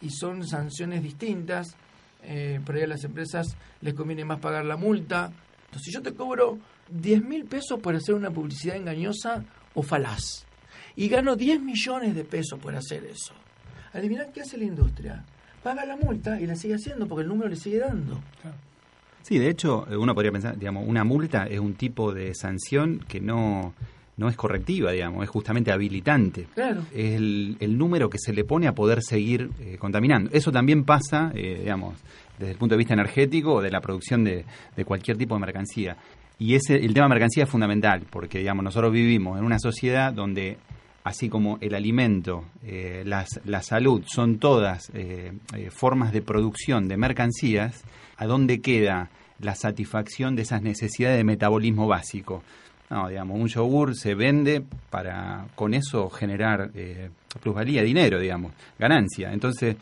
y son sanciones distintas. Eh, por ahí a las empresas les conviene más pagar la multa. Entonces, si yo te cobro 10 mil pesos por hacer una publicidad engañosa o falaz y gano 10 millones de pesos por hacer eso, adivinan qué hace la industria? Paga la multa y la sigue haciendo porque el número le sigue dando. Sí, de hecho, uno podría pensar, digamos, una multa es un tipo de sanción que no no es correctiva, digamos, es justamente habilitante. Claro. Es el, número que se le pone a poder seguir eh, contaminando. Eso también pasa, eh, digamos, desde el punto de vista energético o de la producción de, cualquier tipo de mercancía. Y ese, el tema de mercancía es fundamental, porque, digamos, nosotros vivimos en una sociedad donde así como el alimento, eh, las, la salud, son todas formas de producción de mercancías, ¿a dónde queda la satisfacción de esas necesidades de metabolismo básico? No, digamos, un yogur se vende para con eso generar eh, plusvalía, dinero, digamos, ganancia. Entonces,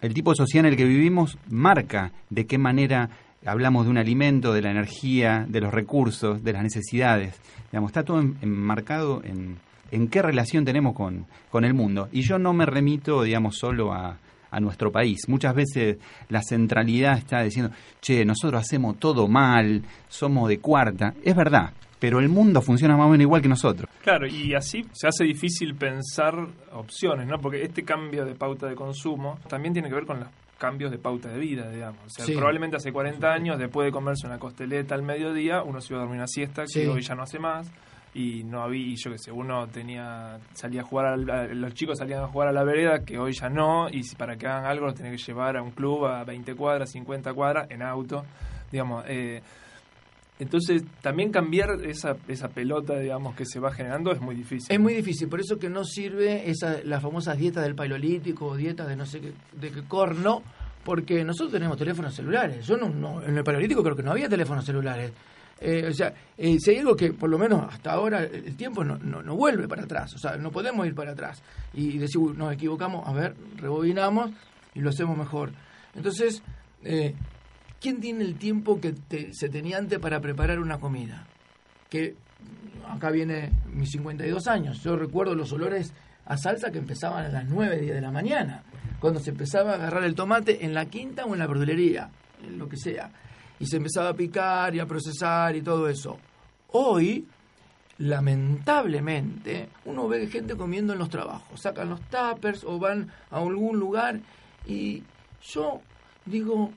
el tipo de sociedad en el que vivimos marca de qué manera hablamos de un alimento, de la energía, de los recursos, de las necesidades. Digamos, está todo enmarcado en, en qué relación tenemos con, con el mundo. Y yo no me remito, digamos, solo a, a nuestro país. Muchas veces la centralidad está diciendo, che, nosotros hacemos todo mal, somos de cuarta. Es verdad, pero el mundo funciona más o menos igual que nosotros. Claro, y así se hace difícil pensar opciones, ¿no? Porque este cambio de pauta de consumo también tiene que ver con los cambios de pauta de vida, digamos. O sea, probablemente hace 40 años, después de comerse una costeleta al mediodía, uno se iba a dormir una siesta, que hoy ya no hace más y no había, yo qué sé, uno tenía, salía a jugar, los chicos salían a jugar a la vereda, que hoy ya no, y si para que hagan algo los tienen que llevar a un club a 20 cuadras, 50 cuadras, en auto, digamos, eh, entonces, también cambiar esa, esa pelota, digamos, que se va generando es muy difícil. Es muy difícil, por eso que no sirve esa, las famosas dietas del paleolítico o dietas de no sé qué, de qué corno, porque nosotros tenemos teléfonos celulares. Yo no, en el paleolítico creo que no había teléfonos celulares. Eh, o sea, eh, si hay algo que por lo menos hasta ahora el tiempo no, no, no, vuelve para atrás, o sea, no podemos ir para atrás y decir, nos equivocamos, a ver, rebobinamos y lo hacemos mejor. Entonces, eh, ¿quién tiene el tiempo que se tenía antes para preparar una comida? Que acá viene mis 52 años. Yo recuerdo los olores a salsa que empezaban a las 9, 10 de la mañana, cuando se empezaba a agarrar el tomate en la quinta o en la verdulería, en lo que sea, y se empezaba a picar y a procesar y todo eso. Hoy, lamentablemente, uno ve gente comiendo en los trabajos, sacan los tuppers o van a algún lugar y yo digo,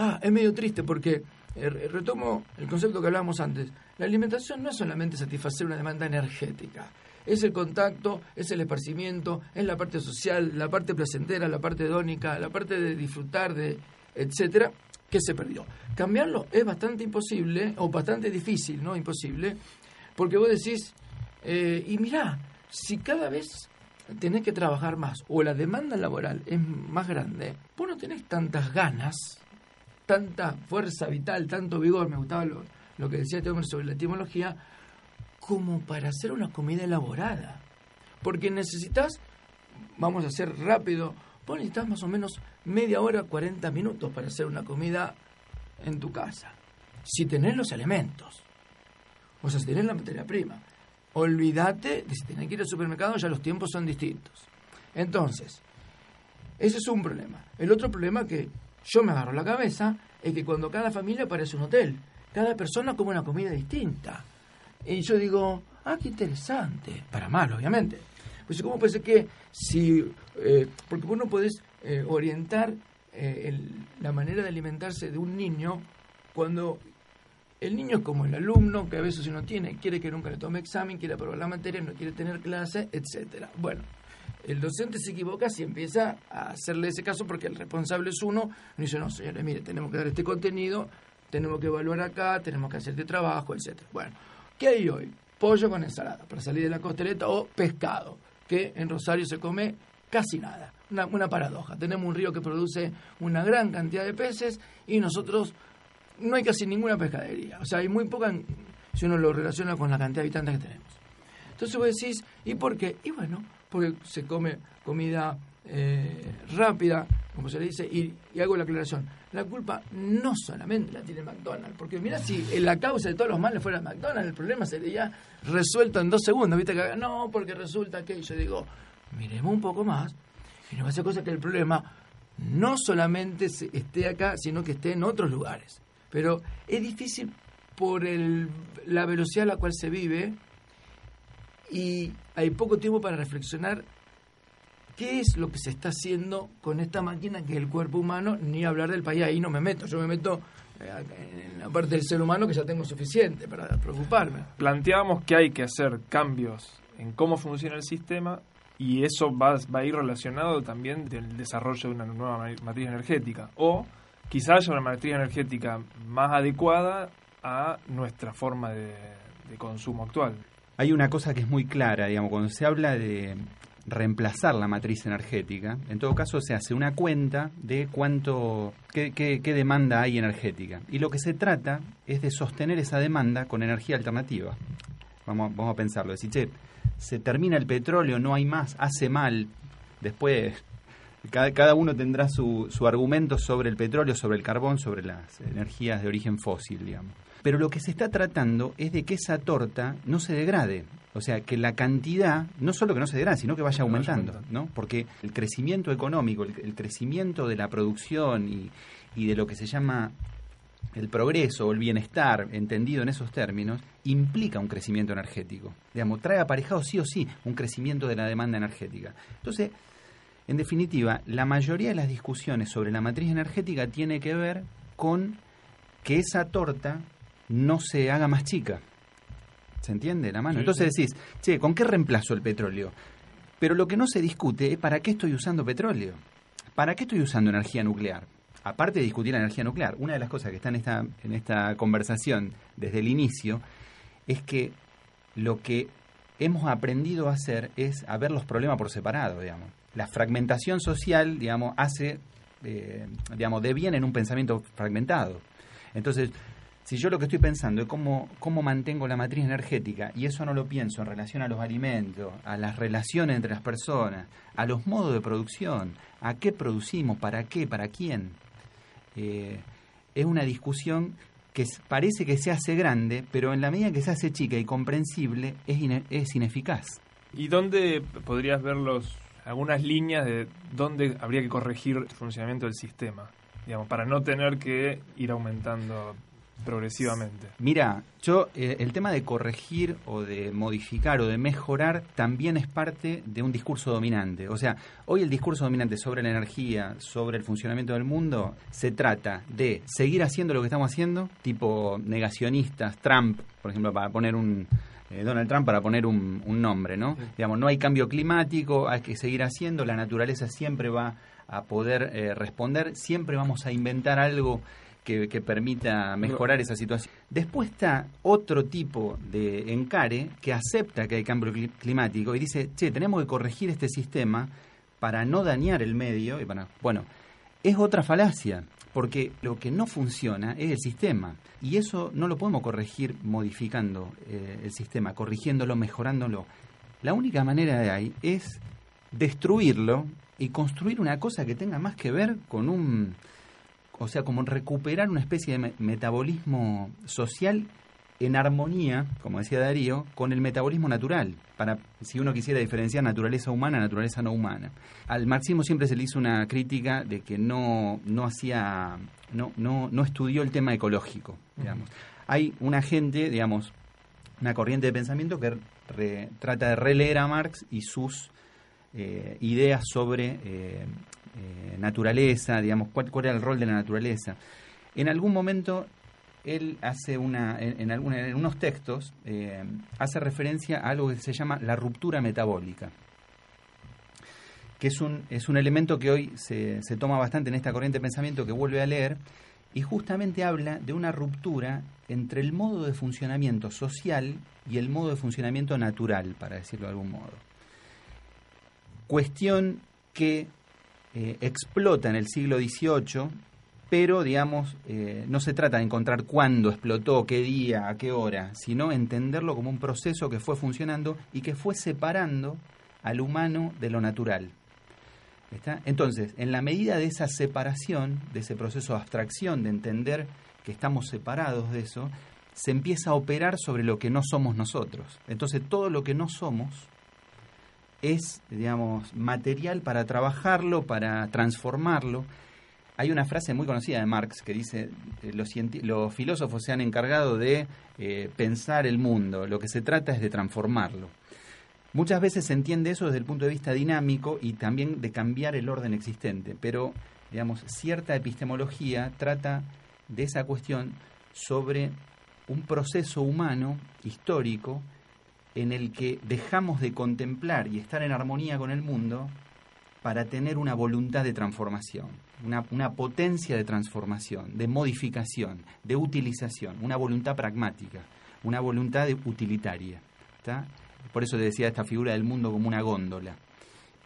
Ah, es medio triste porque eh, retomo el concepto que hablábamos antes. La alimentación no es solamente satisfacer una demanda energética. Es el contacto, es el esparcimiento, es la parte social, la parte placentera, la parte dónica, la parte de disfrutar, de etcétera, que se perdió. Cambiarlo es bastante imposible, o bastante difícil, no imposible, porque vos decís, eh, y mirá, si cada vez tenés que trabajar más o la demanda laboral es más grande, vos no tenés tantas ganas tanta fuerza vital, tanto vigor, me gustaba lo, lo que decía este hombre sobre la etimología, como para hacer una comida elaborada. Porque necesitas, vamos a hacer rápido, vos necesitas más o menos media hora, 40 minutos para hacer una comida en tu casa. Si tenés los elementos. O sea, si tenés la materia prima. Olvídate de si tenés que ir al supermercado, ya los tiempos son distintos. Entonces, ese es un problema. El otro problema que yo me agarro la cabeza es que cuando cada familia parece un hotel, cada persona come una comida distinta. Y yo digo, ah, qué interesante, para mal, obviamente. Pues, ¿cómo puede ser que si, eh, porque vos no podés eh, orientar eh, la manera de alimentarse de un niño cuando el niño es como el alumno, que a veces uno tiene, quiere que nunca le tome examen, quiere aprobar la materia, no quiere tener clase, etcétera. Bueno, el docente se equivoca si empieza a hacerle ese caso porque el responsable es uno y dice, no, señores, mire, tenemos que dar este contenido, tenemos que evaluar acá, tenemos que hacer este trabajo, etcétera. Bueno, ¿qué hay hoy? Pollo con ensalada para salir de la costeleta o pescado, que en Rosario se come casi nada. Una, una paradoja. Tenemos un río que produce una gran cantidad de peces y nosotros no hay casi ninguna pescadería. O sea, hay muy poca si uno lo relaciona con la cantidad de habitantes que tenemos. Entonces vos decís, ¿y por qué? Y bueno, porque se come comida eh, rápida, como se le dice, y, hago la aclaración. La culpa no solamente la tiene McDonald's, porque mira si la causa de todos los males fuera McDonald's, el problema sería resuelto en dos segundos, ¿viste? Que, no, porque resulta que yo digo, miremos un poco más, y no va a ser cosa que el problema no solamente esté acá, sino que esté en otros lugares. Pero es difícil por el, la velocidad a la cual se vive y hay poco tiempo para reflexionar qué es lo que se está haciendo con esta máquina que es el cuerpo humano, ni hablar del país, ahí no me meto, yo me meto eh, en la parte del ser humano que ya tengo suficiente para preocuparme. Planteábamos que hay que hacer cambios en cómo funciona el sistema y eso va, va a ir relacionado también del desarrollo de una nueva matriz energética o quizás haya una matriz energética más adecuada a nuestra forma de, consumo actual. Hay una cosa que es muy clara, digamos, cuando se habla de reemplazar la matriz energética, en todo caso se hace una cuenta de cuánto, qué, demanda hay energética. Y lo que se trata es de sostener esa demanda con energía alternativa. Vamos, vamos a pensarlo, decir, che, se termina el petróleo, no hay más, hace mal, después cada, uno tendrá su, su, argumento sobre el petróleo, sobre el carbón, sobre las energías de origen fósil, digamos. Pero lo que se está tratando es de que esa torta no se degrade. O sea, que la cantidad, no solo que no se degrade, sino que vaya aumentando, ¿no? Porque el crecimiento económico, el, crecimiento de la producción y, y de lo que se llama el progreso o el bienestar, entendido en esos términos, implica un crecimiento energético. Digamos, trae aparejado sí o sí un crecimiento de la demanda energética. Entonces, en definitiva, la mayoría de las discusiones sobre la matriz energética tiene que ver con que esa torta no se haga más chica. ¿Se entiende la mano? Entonces decís, che, ¿con qué reemplazo el petróleo? Pero lo que no se discute es para qué estoy usando petróleo. ¿Para qué estoy usando energía nuclear? Aparte de discutir la energía nuclear, una de las cosas que está en esta, en esta conversación desde el inicio es que lo que hemos aprendido a hacer es a ver los problemas por separado, digamos la fragmentación social, digamos, hace, eh, digamos, de bien en un pensamiento fragmentado. Entonces, si yo lo que estoy pensando es cómo, cómo mantengo la matriz energética y eso no lo pienso en relación a los alimentos, a las relaciones entre las personas, a los modos de producción, a qué producimos, para qué, para quién, eh, es una discusión que parece que se hace grande, pero en la medida que se hace chica y comprensible es, es ineficaz. ¿Y dónde podrías ver los algunas líneas de dónde habría que corregir el funcionamiento del sistema, digamos, para no tener que ir aumentando progresivamente. Mira, yo eh, el tema de corregir o de modificar o de mejorar también es parte de un discurso dominante. O sea, hoy el discurso dominante sobre la energía, sobre el funcionamiento del mundo, se trata de seguir haciendo lo que estamos haciendo, tipo negacionistas, Trump, por ejemplo, para poner un, eh, Donald Trump para poner un, nombre, ¿no? Digamos, no hay cambio climático, hay que seguir haciendo, la naturaleza siempre va a poder eh, responder, siempre vamos a inventar algo que, permita mejorar esa situación. Después está otro tipo de encare que acepta que hay cambio climático y dice, che, tenemos que corregir este sistema para no dañar el medio y para, bueno, es otra falacia, porque lo que no funciona es el sistema. Y eso no lo podemos corregir modificando eh, el sistema, corrigiéndolo, mejorándolo. La única manera de ahí es destruirlo y construir una cosa que tenga más que ver con un, o sea, como recuperar una especie de metabolismo social en armonía, como decía Darío, con el metabolismo natural, para si uno quisiera diferenciar naturaleza humana, naturaleza no humana. Al marxismo siempre se le hizo una crítica de que no, no hacía, no, no, no estudió el tema ecológico, digamos. Hay una gente, digamos, una corriente de pensamiento que trata de releer a Marx y sus eh, ideas sobre eh, eh, naturaleza, digamos, cuál, cuál era el rol de la naturaleza. En algún momento él hace una, en, en, unos textos, eh, hace referencia a algo que se llama la ruptura metabólica, que es un, es un elemento que hoy se, se toma bastante en esta corriente de pensamiento que vuelve a leer, y justamente habla de una ruptura entre el modo de funcionamiento social y el modo de funcionamiento natural, para decirlo de algún modo. Cuestión que eh, explota en el siglo XVIII pero digamos, eh, no se trata de encontrar cuándo explotó, qué día, a qué hora, sino entenderlo como un proceso que fue funcionando y que fue separando al humano de lo natural. ¿Está? Entonces, en la medida de esa separación, de ese proceso de abstracción, de entender que estamos separados de eso, se empieza a operar sobre lo que no somos nosotros. Entonces, todo lo que no somos es, digamos, material para trabajarlo, para transformarlo, hay una frase muy conocida de Marx que dice, eh, los, filósofos se han encargado de eh, pensar el mundo, lo que se trata es de transformarlo. Muchas veces se entiende eso desde el punto de vista dinámico y también de cambiar el orden existente, pero digamos, cierta epistemología trata de esa cuestión sobre un proceso humano histórico en el que dejamos de contemplar y estar en armonía con el mundo para tener una voluntad de transformación, una, una, potencia de transformación, de modificación, de utilización, una voluntad pragmática, una voluntad utilitaria. Por eso decía esta figura del mundo como una góndola.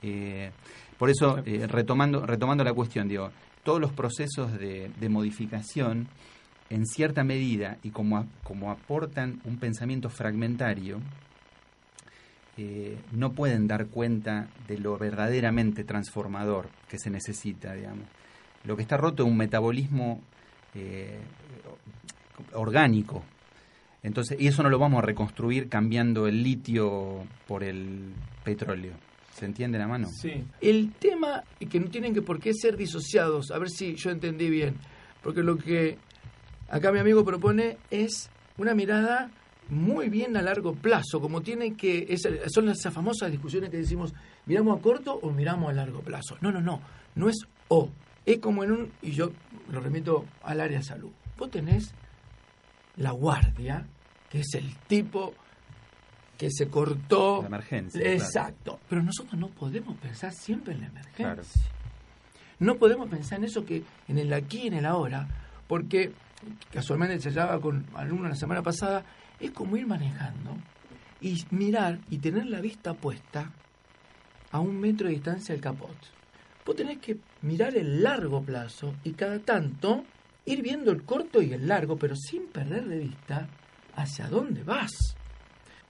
Eh, por eso, eh, retomando, retomando la cuestión, digo, todos los procesos de, de modificación, en cierta medida, y como, como aportan un pensamiento fragmentario, eh, no pueden dar cuenta de lo verdaderamente transformador que se necesita, digamos. Lo que está roto es un metabolismo eh, orgánico. Entonces, y eso no lo vamos a reconstruir cambiando el litio por el petróleo. ¿Se entiende la mano? Sí. El tema es que no tienen que por qué ser disociados, a ver si yo entendí bien, porque lo que acá mi amigo propone es una mirada muy bien a largo plazo, como tiene que, son esas famosas discusiones que decimos, miramos a corto o miramos a largo plazo. No, no, no, no es o, es como en un, y yo lo remito al área de salud, vos tenés la guardia, que es el tipo que se cortó. La emergencia. Exacto. Pero nosotros no podemos pensar siempre en la emergencia. No podemos pensar en eso que en el aquí y en el ahora, porque casualmente se hablaba con alumnos la semana pasada es como ir manejando y mirar y tener la vista puesta a un metro de distancia del capot. Vos tenés que mirar el largo plazo y cada tanto ir viendo el corto y el largo, pero sin perder de vista hacia dónde vas.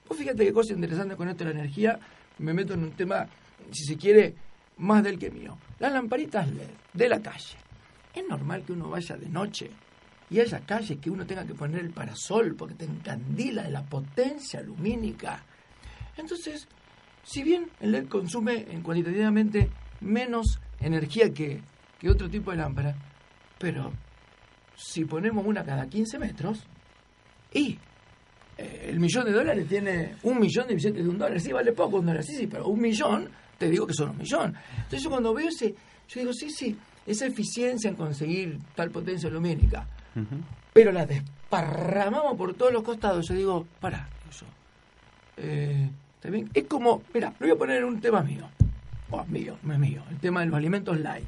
Vos fíjate qué cosa interesante con esto de la energía, me meto en un tema, si se quiere, más del que mío. Las lamparitas LED de la calle. Es normal que uno vaya de noche y haya calles que uno tenga que poner el parasol porque te encandila de la potencia lumínica. Entonces, si bien el LED consume en cualitativamente menos energía que, que otro tipo de lámpara, pero si ponemos una cada 15 metros, y eh, el millón de dólares tiene un millón de billetes de un dólar, sí, vale poco un dólar, sí, sí, pero un millón, te digo que son un millón. Entonces yo cuando veo ese, yo digo, sí, sí, esa eficiencia en conseguir tal potencia lumínica, pero la desparramamos por todos los costados. Yo digo, para, eso. Eh, es como, mira, lo voy a poner en un tema mío. Oh, mío, no es mío. El tema de los alimentos light.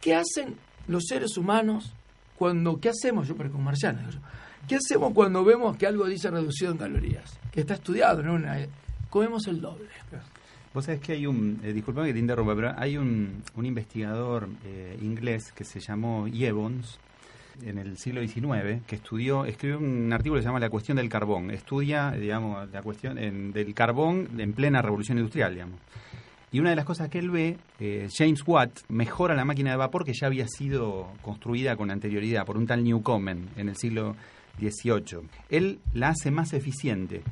¿Qué hacen los seres humanos cuando, qué hacemos? Yo parezco un marciano. ¿Qué hacemos cuando vemos que algo dice reducido en calorías? Que está estudiado, ¿no? comemos el doble. Vos sabés que hay un, eh, disculpame que te interrumpa, pero hay un, un investigador eh, inglés que se llamó Evans en el siglo XIX que estudió, escribió un artículo que se llama La cuestión del carbón. Estudia, digamos, la cuestión del carbón en plena revolución industrial, digamos. Y una de las cosas que él ve, eh, James Watt mejora la máquina de vapor que ya había sido construida con anterioridad por un tal Newcomen en el siglo XVIII. Él la hace más eficiente.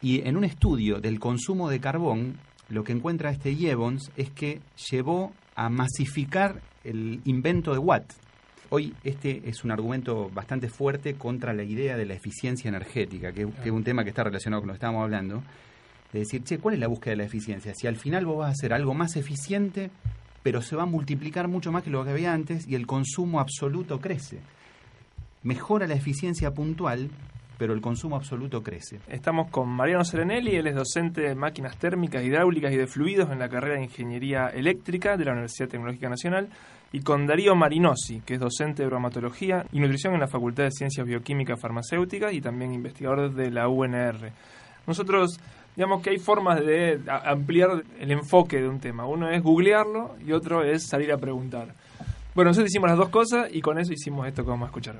Y en un estudio del consumo de carbón, lo que encuentra este Jevons es que llevó a masificar el invento de Watt. Hoy este es un argumento bastante fuerte contra la idea de la eficiencia energética, que, que es un tema que está relacionado con lo que estábamos hablando de decir, che, ¿cuál es la búsqueda de la eficiencia? Si al final vos vas a hacer algo más eficiente, pero se va a multiplicar mucho más que lo que había antes y el consumo absoluto crece. Mejora la eficiencia puntual, pero el consumo absoluto crece. Estamos con Mariano Serenelli, él es docente de máquinas térmicas, hidráulicas y de fluidos en la carrera de Ingeniería Eléctrica de la Universidad Tecnológica Nacional, y con Darío Marinosi, que es docente de bromatología y nutrición en la Facultad de Ciencias Bioquímicas Farmacéuticas y también investigador de la UNR. Nosotros digamos que hay formas de ampliar el enfoque de un tema. Uno es googlearlo y otro es salir a preguntar. Bueno, nosotros hicimos las dos cosas y con eso hicimos esto que vamos a escuchar.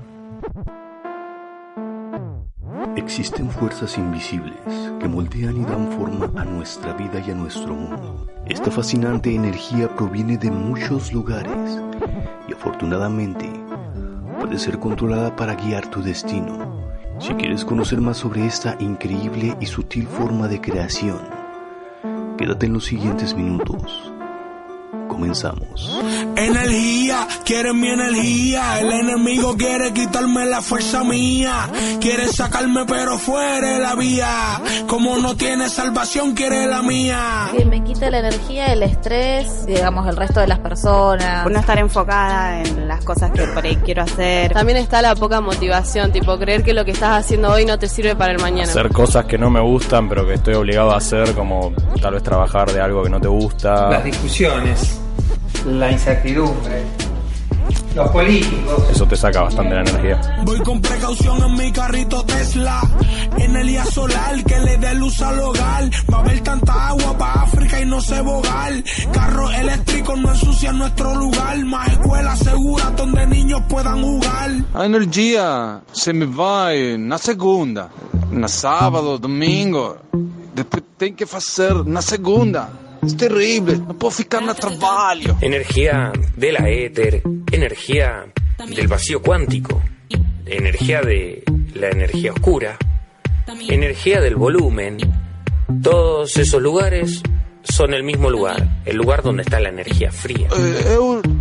Existen fuerzas invisibles que moldean y dan forma a nuestra vida y a nuestro mundo. Esta fascinante energía proviene de muchos lugares y afortunadamente puede ser controlada para guiar tu destino si quieres conocer más sobre esta increíble y sutil forma de creación, quédate en los siguientes minutos Comenzamos. Energía, quieren mi energía. El enemigo quiere quitarme la fuerza mía. Quiere sacarme pero fuera la vía. Como no tiene salvación, quiere la mía. Que me quita la energía, el estrés, digamos, el resto de las personas. No estar enfocada en las cosas que por ahí quiero hacer. También está la poca motivación, tipo creer que lo que estás haciendo hoy no te sirve para el mañana. Hacer cosas que no me gustan, pero que estoy obligado a hacer, como tal vez trabajar de algo que no te gusta. Las discusiones la incertidumbre, los políticos. Eso te saca bastante la energía. Voy con precaución en mi carrito Tesla, energía solar que le dé luz al hogar. Va a haber tanta agua para África y no se bogar. Carros eléctricos no ensucian nuestro lugar. Más escuelas seguras donde niños puedan jugar. La energía se me va en segunda, na sábado, domingo. Después tengo que hacer una segunda. Es terrible, no puedo ficar en trabajo. Energía de la éter, energía del vacío cuántico, energía de la energía oscura, energía del volumen. Todos esos lugares son el mismo lugar, el lugar donde está la energía fría. Eh,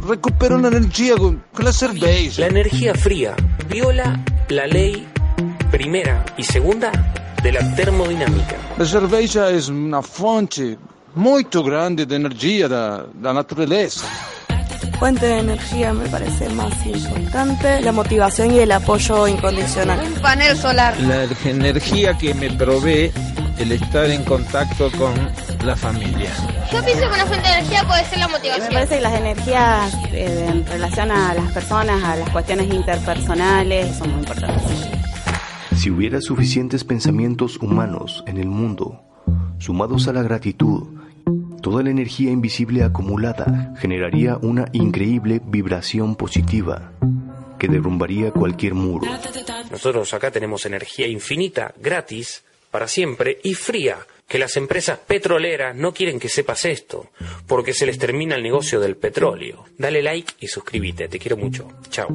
recupero la energía con, la cerveza. La energía fría viola la ley primera y segunda de la termodinámica. La cerveza es una fuente muy grande de energía de la naturaleza. Fuente de energía me parece más importante, la motivación y el apoyo incondicional. Un panel solar. La energía que me provee el estar en contacto con la familia. Yo pienso que una fuente de energía puede ser la motivación. Me parece que las energías eh, en relación a las personas, a las cuestiones interpersonales, son muy importantes. Si hubiera suficientes pensamientos humanos en el mundo, sumados a la gratitud, toda la energía invisible acumulada generaría una increíble vibración positiva que derrumbaría cualquier muro. Nosotros acá tenemos energía infinita, gratis, para siempre y fría, que las empresas petroleras no quieren que sepas esto, porque se les termina el negocio del petróleo. Dale like y suscríbete, te quiero mucho. Chao.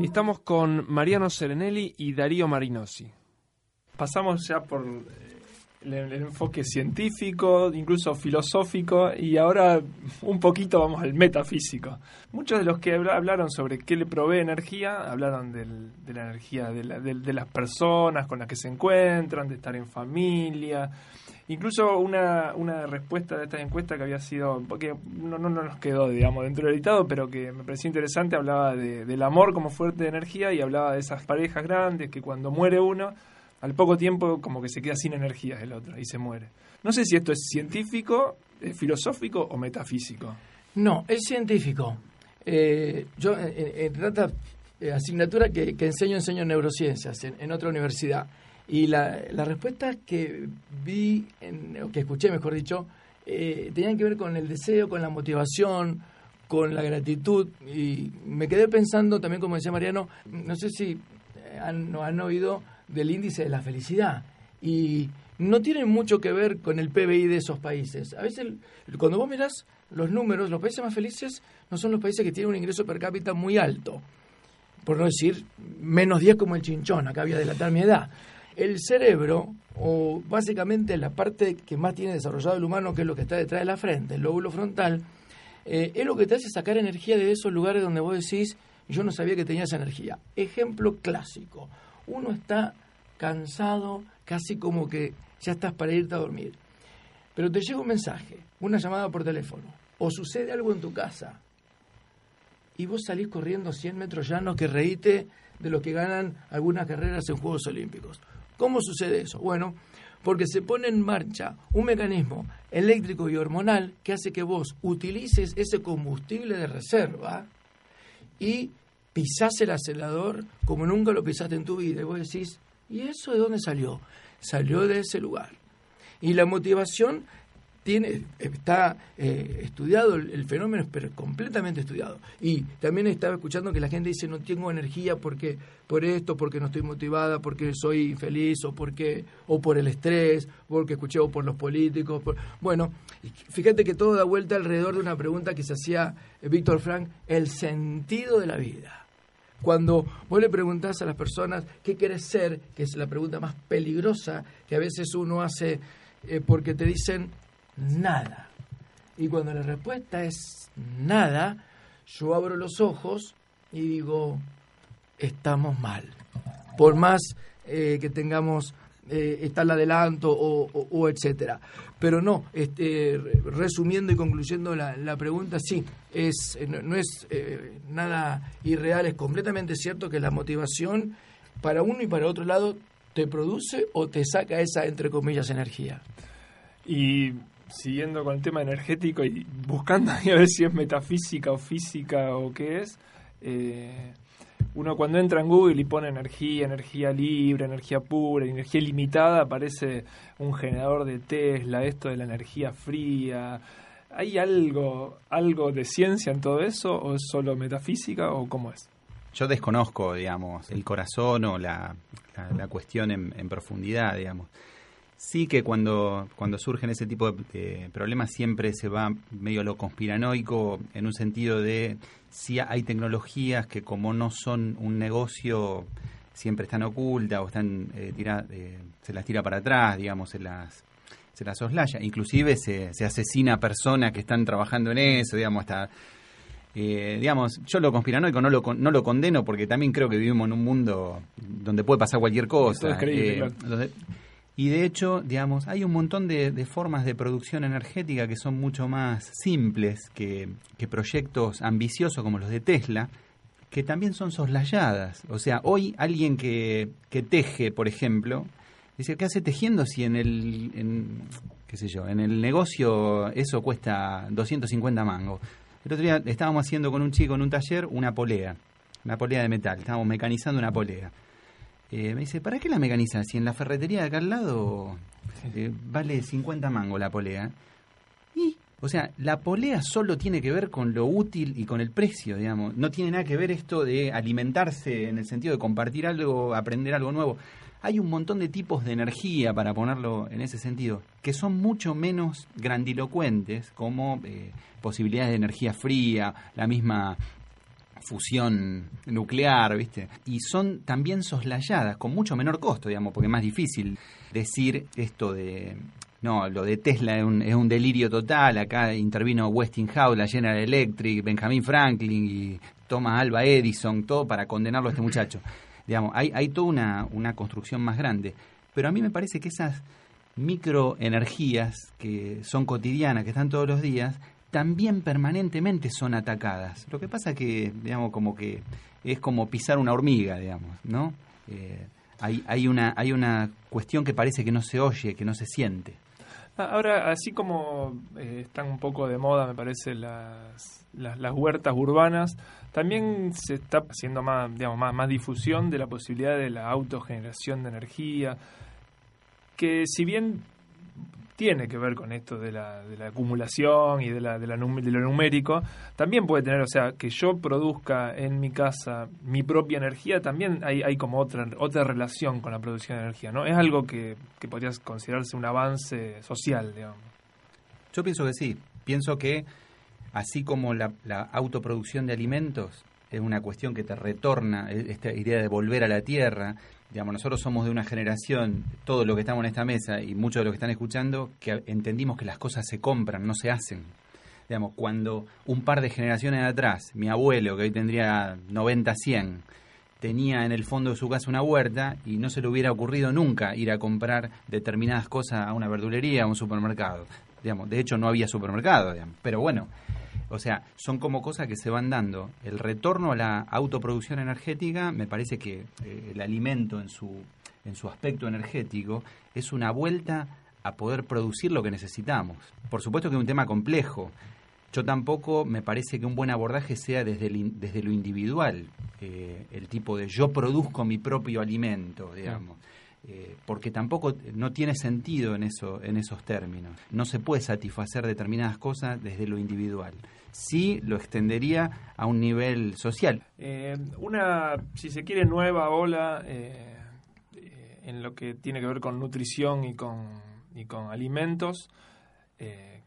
Estamos con Mariano Serenelli y Darío Marinosi. Pasamos ya por el, enfoque científico, incluso filosófico, y ahora un poquito vamos al metafísico. Muchos de los que hablaron sobre qué le provee energía, hablaron de la energía de, de, las personas con las que se encuentran, de estar en familia. Incluso una, una respuesta de esta encuesta que había sido, porque no, no, nos quedó, digamos, dentro del editado, pero que me pareció interesante, hablaba de, del amor como fuerte de energía y hablaba de esas parejas grandes que cuando muere uno, al poco tiempo como que se queda sin energía el otro y se muere. No sé si esto es científico, filosófico o metafísico. No, es científico. Eh, yo en, trata eh, asignatura que, enseño, enseño neurociencias en, otra universidad. Y la, la, respuesta que vi, en, que escuché, mejor dicho, eh, tenían que ver con el deseo, con la motivación, con la gratitud. Y me quedé pensando también, como decía Mariano, no sé si no han oído del índice de la felicidad. Y no tiene mucho que ver con el PBI de esos países. A veces, cuando vos mirás los números, los países más felices no son los países que tienen un ingreso per cápita muy alto. Por no decir menos 10 como el chinchón, acá había delatar mi edad. El cerebro, o básicamente la parte que más tiene desarrollado el humano, que es lo que está detrás de la frente, el lóbulo frontal, eh, es lo que te hace sacar energía de esos lugares donde vos decís, yo no sabía que tenía esa energía. Ejemplo clásico, uno está cansado, casi como que ya estás para irte a dormir. Pero te llega un mensaje, una llamada por teléfono, o sucede algo en tu casa, y vos salís corriendo 100 metros llanos que reíte de lo que ganan algunas carreras en Juegos Olímpicos. ¿Cómo sucede eso? Bueno, porque se pone en marcha un mecanismo eléctrico y hormonal que hace que vos utilices ese combustible de reserva y pisás el acelerador como nunca lo pisaste en tu vida. Y vos decís, ¿y eso de dónde salió? Salió de ese lugar. Y la motivación tiene, está eh, estudiado el, fenómeno, pero completamente estudiado. Y también estaba escuchando que la gente dice no tengo energía porque por esto, porque no estoy motivada, porque soy infeliz o porque o por el estrés, porque escuché o por los políticos. Bueno, fíjate que todo da vuelta alrededor de una pregunta que se hacía Víctor Frank, el sentido de la vida. Cuando vos le preguntás a las personas qué querés ser, que es la pregunta más peligrosa que a veces uno hace eh, porque te dicen nada. Y cuando la respuesta es nada, yo abro los ojos y digo, estamos mal. Por más eh, que tengamos eh, está el adelanto o, etcétera. Pero no, este, resumiendo y concluyendo la, pregunta, sí, es, no, es eh, nada irreal, es completamente cierto que la motivación para uno y para otro lado te produce o te saca esa, entre comillas, energía. Y siguiendo con el tema energético y buscando (laughs) a ver si es metafísica o física o qué es, eh, uno cuando entra en Google y pone energía, energía libre, energía pura, energía ilimitada, aparece un generador de Tesla, esto de la energía fría. ¿Hay algo, algo de ciencia en todo eso o es solo metafísica o cómo es? Yo desconozco, digamos, el corazón o la, la, cuestión en, en profundidad, digamos. Sí que cuando, cuando surgen ese tipo de, problemas siempre se va medio a lo conspiranoico en un sentido de si hay tecnologías que como no son un negocio siempre están ocultas o están eh, eh, se las tira para atrás, digamos, se las se las soslaya. Inclusive se, se asesina a personas que están trabajando en eso, digamos, hasta eh, digamos, yo lo conspiranoico no lo, no lo condeno porque también creo que vivimos en un mundo donde puede pasar cualquier cosa. Y de hecho, digamos, hay un montón de, formas de producción energética que son mucho más simples que, proyectos ambiciosos como los de Tesla, que también son soslayadas. O sea, hoy alguien que, que teje, por ejemplo, dice, ¿qué hace tejiendo si en el, en, qué sé yo, en el negocio eso cuesta 250 mangos? El otro día estábamos haciendo con un chico en un taller una polea, una polea de metal, estábamos mecanizando una polea. Eh, me dice, ¿para qué la mecanizas? Si en la ferretería de acá al lado eh, vale 50 mangos la polea. Y, o sea, la polea solo tiene que ver con lo útil y con el precio, digamos. No tiene nada que ver esto de alimentarse en el sentido de compartir algo, aprender algo nuevo. Hay un montón de tipos de energía, para ponerlo en ese sentido, que son mucho menos grandilocuentes, como eh, posibilidades de energía fría, la misma fusión nuclear, ¿viste? Y son también soslayadas, con mucho menor costo, digamos, porque es más difícil decir esto de... No, lo de Tesla es un, es un delirio total. Acá intervino Westinghouse, la General Electric, Benjamin Franklin y Thomas Alba Edison, todo para condenarlo a este muchacho. (laughs) Digamos, hay, hay toda una, una construcción más grande. Pero a mí me parece que esas microenergías que son cotidianas, que están todos los días, también permanentemente son atacadas. Lo que pasa que, digamos, como que es como pisar una hormiga, digamos, ¿no? Eh, hay, una, hay una cuestión que parece que no se oye, que no se siente. Ah, ahora, así como eh, están un poco de moda, me parece, las, las, huertas urbanas, también se está haciendo más, digamos, más, más difusión de la posibilidad de la autogeneración de energía, que si bien tiene que ver con esto de la, de la acumulación y de, la, de, la, de lo numérico, también puede tener, o sea, que yo produzca en mi casa mi propia energía, también hay, como otra, otra relación con la producción de energía, ¿no? Es algo que, que podría considerarse un avance social, digamos. Yo pienso que sí, pienso que así como la, la autoproducción de alimentos es una cuestión que te retorna e, esta idea de volver a la tierra. Digamos, nosotros somos de una generación, todos los que estamos en esta mesa y muchos de los que están escuchando, que entendimos que las cosas se compran, no se hacen. Digamos, cuando un par de generaciones atrás, mi abuelo, que hoy tendría 90, 100, tenía en el fondo de su casa una huerta y no se le hubiera ocurrido nunca ir a comprar determinadas cosas a una verdulería, a un supermercado. Digamos, de hecho no había supermercado, digamos. pero bueno, o sea, son como cosas que se van dando. El retorno a la autoproducción energética, me parece que eh, el alimento en su, en su aspecto energético es una vuelta a poder producir lo que necesitamos. Por supuesto que es un tema complejo. Yo tampoco me parece que un buen abordaje sea desde, desde lo individual, eh, el tipo de yo produzco mi propio alimento, digamos. Eh, porque tampoco no tiene sentido en, eso, en esos términos. No se puede satisfacer determinadas cosas desde lo individual. Sí lo extendería a un nivel social. Eh, una, si se quiere, nueva ola eh, en lo que tiene que ver con nutrición y con, y con alimentos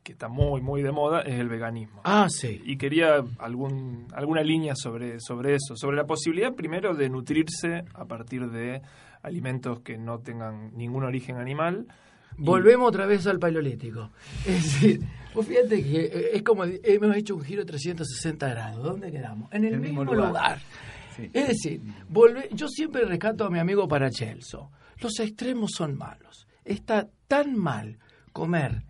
que está muy, muy de moda, es el veganismo. Ah, sí. Y quería algún, alguna línea sobre, sobre eso, sobre la posibilidad primero de nutrirse a partir de alimentos que no tengan ningún origen animal. Volvemos otra vez al paleolítico. Es decir, fíjate que eh, es como hemos hecho un giro 360 grados. ¿Dónde quedamos? En el, mismo, lugar. Es decir, volve, yo siempre rescato a mi amigo Paracelso. Los extremos son malos. Está tan mal comer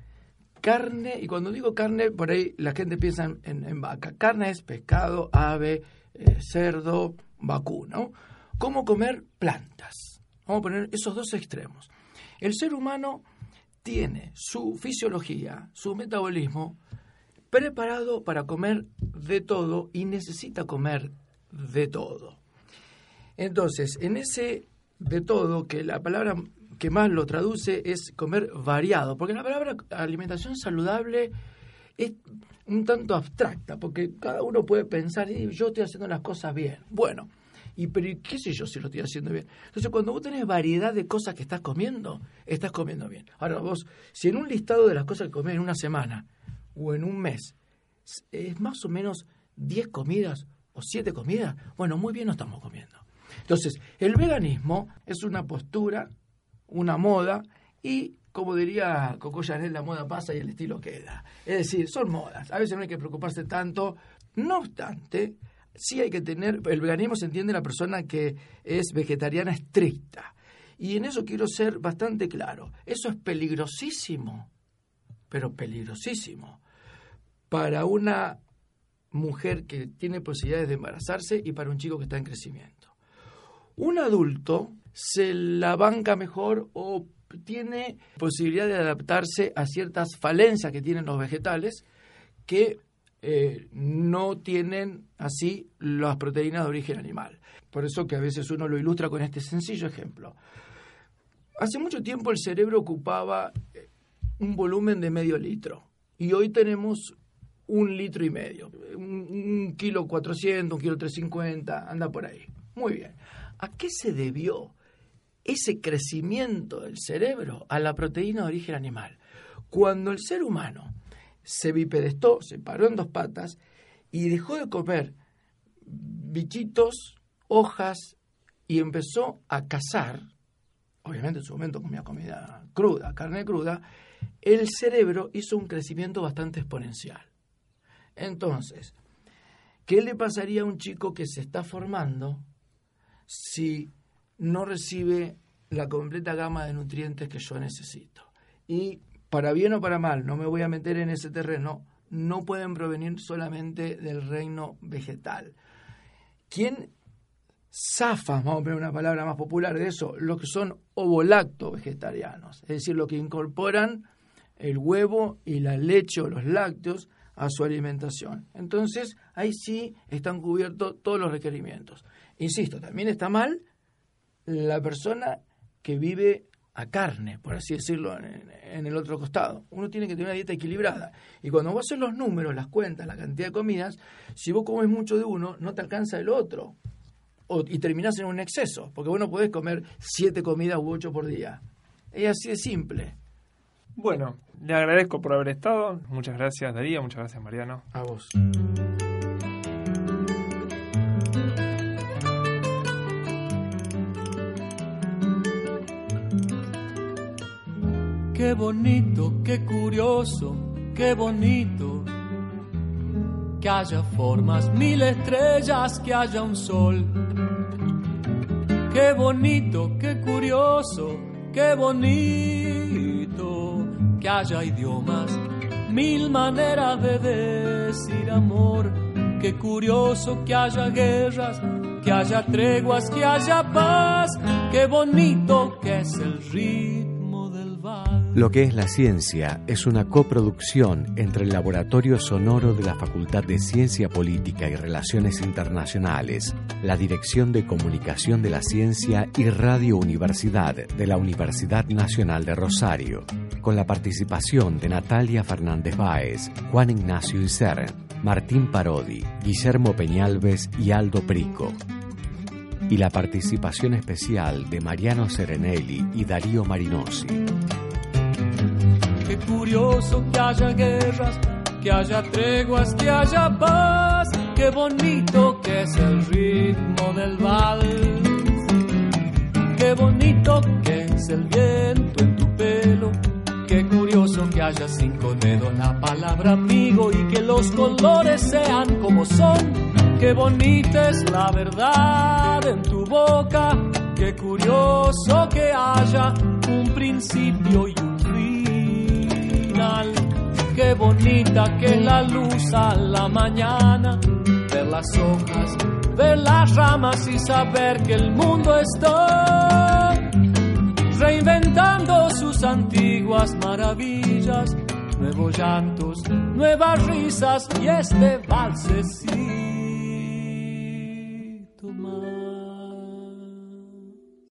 carne, y cuando digo carne, por ahí la gente piensa en, vaca. Carne es pescado, ave, eh, cerdo, vacuno. ¿Cómo comer plantas? Vamos a poner esos dos extremos. El ser humano tiene su fisiología, su metabolismo preparado para comer de todo y necesita comer de todo. Entonces, en ese de todo, que la palabra que más lo traduce es comer variado, porque la palabra alimentación saludable es un tanto abstracta, porque cada uno puede pensar, yo estoy haciendo las cosas bien. Bueno, y pero qué sé yo si lo estoy haciendo bien. Entonces, cuando vos tenés variedad de cosas que estás comiendo, estás comiendo bien. Ahora, vos, si en un listado de las cosas que comés en una semana o en un mes es más o menos 10 comidas o 7 comidas, bueno, muy bien no estamos comiendo. Entonces, el veganismo es una postura, una moda y como diría Coco Chanel, la moda pasa y el estilo queda. Es decir, son modas. A veces no hay que preocuparse tanto. No obstante, sí hay que tener, el veganismo se entiende la persona que es vegetariana estricta. Y en eso quiero ser bastante claro. Eso es peligrosísimo, pero peligrosísimo, para una mujer que tiene posibilidades de embarazarse y para un chico que está en crecimiento. Un adulto se la banca mejor o tiene posibilidad de adaptarse a ciertas falencias que tienen los vegetales que eh, no tienen así las proteínas de origen animal. Por eso que a veces uno lo ilustra con este sencillo ejemplo. Hace mucho tiempo el cerebro ocupaba eh, un volumen de medio litro y hoy tenemos un litro y medio, un, kilo 400, un kilo 350, anda por ahí. Muy bien. ¿A qué se debió ese crecimiento del cerebro a la proteína de origen animal? Cuando el ser humano se bipedestó, se paró en dos patas y dejó de comer bichitos, hojas y empezó a cazar, obviamente en su momento comía comida cruda, carne cruda, el cerebro hizo un crecimiento bastante exponencial. Entonces, ¿qué le pasaría a un chico que se está formando si no recibe la completa gama de nutrientes que yo necesito? Y para bien o para mal, no me voy a meter en ese terreno, no pueden provenir solamente del reino vegetal. ¿Quién zafa, vamos a poner una palabra más popular de eso, los que son ovolacto vegetarianos, es decir, los que incorporan el huevo y la leche o los lácteos a su alimentación. Entonces, ahí sí están cubiertos todos los requerimientos. Insisto, también está mal la persona que vive a carne, por así decirlo, en, en, el otro costado. Uno tiene que tener una dieta equilibrada. Y cuando vos haces los números, las cuentas, la cantidad de comidas, si vos comes mucho de uno, no te alcanza el otro. O, y terminás en un exceso, porque vos no podés comer siete comidas u ocho por día. Es así de simple. Bueno, le agradezco por haber estado. Muchas gracias, Darío. Muchas gracias, Mariano. A vos. Qué bonito, qué curioso, qué bonito. Que haya formas, mil estrellas, que haya un sol. Qué bonito, qué curioso, qué bonito. Que haya idiomas, mil maneras de decir amor. Qué curioso que haya guerras, que haya treguas, que haya paz. Qué bonito que es el ritmo lo que es la ciencia es una coproducción entre el Laboratorio Sonoro de la Facultad de Ciencia Política y Relaciones Internacionales, la Dirección de Comunicación de la Ciencia y Radio Universidad de la Universidad Nacional de Rosario, con la participación de Natalia Fernández Báez, Juan Ignacio Iser, Martín Parodi, Guillermo Peñalves y Aldo Prico y la participación especial de Mariano Serenelli y Darío Marinosi. Curioso que haya guerras, que haya treguas, que haya paz. Qué bonito que es el ritmo del vals. Qué bonito que es el viento en tu pelo. Qué curioso que haya cinco dedos la palabra amigo y que los colores sean como son. Qué bonita es la verdad en tu boca. Qué curioso que haya un principio y un Qué bonita que la luz a la mañana, ver las hojas, ver las ramas y saber que el mundo está reinventando sus antiguas maravillas, nuevos llantos, nuevas risas y este valsecito más.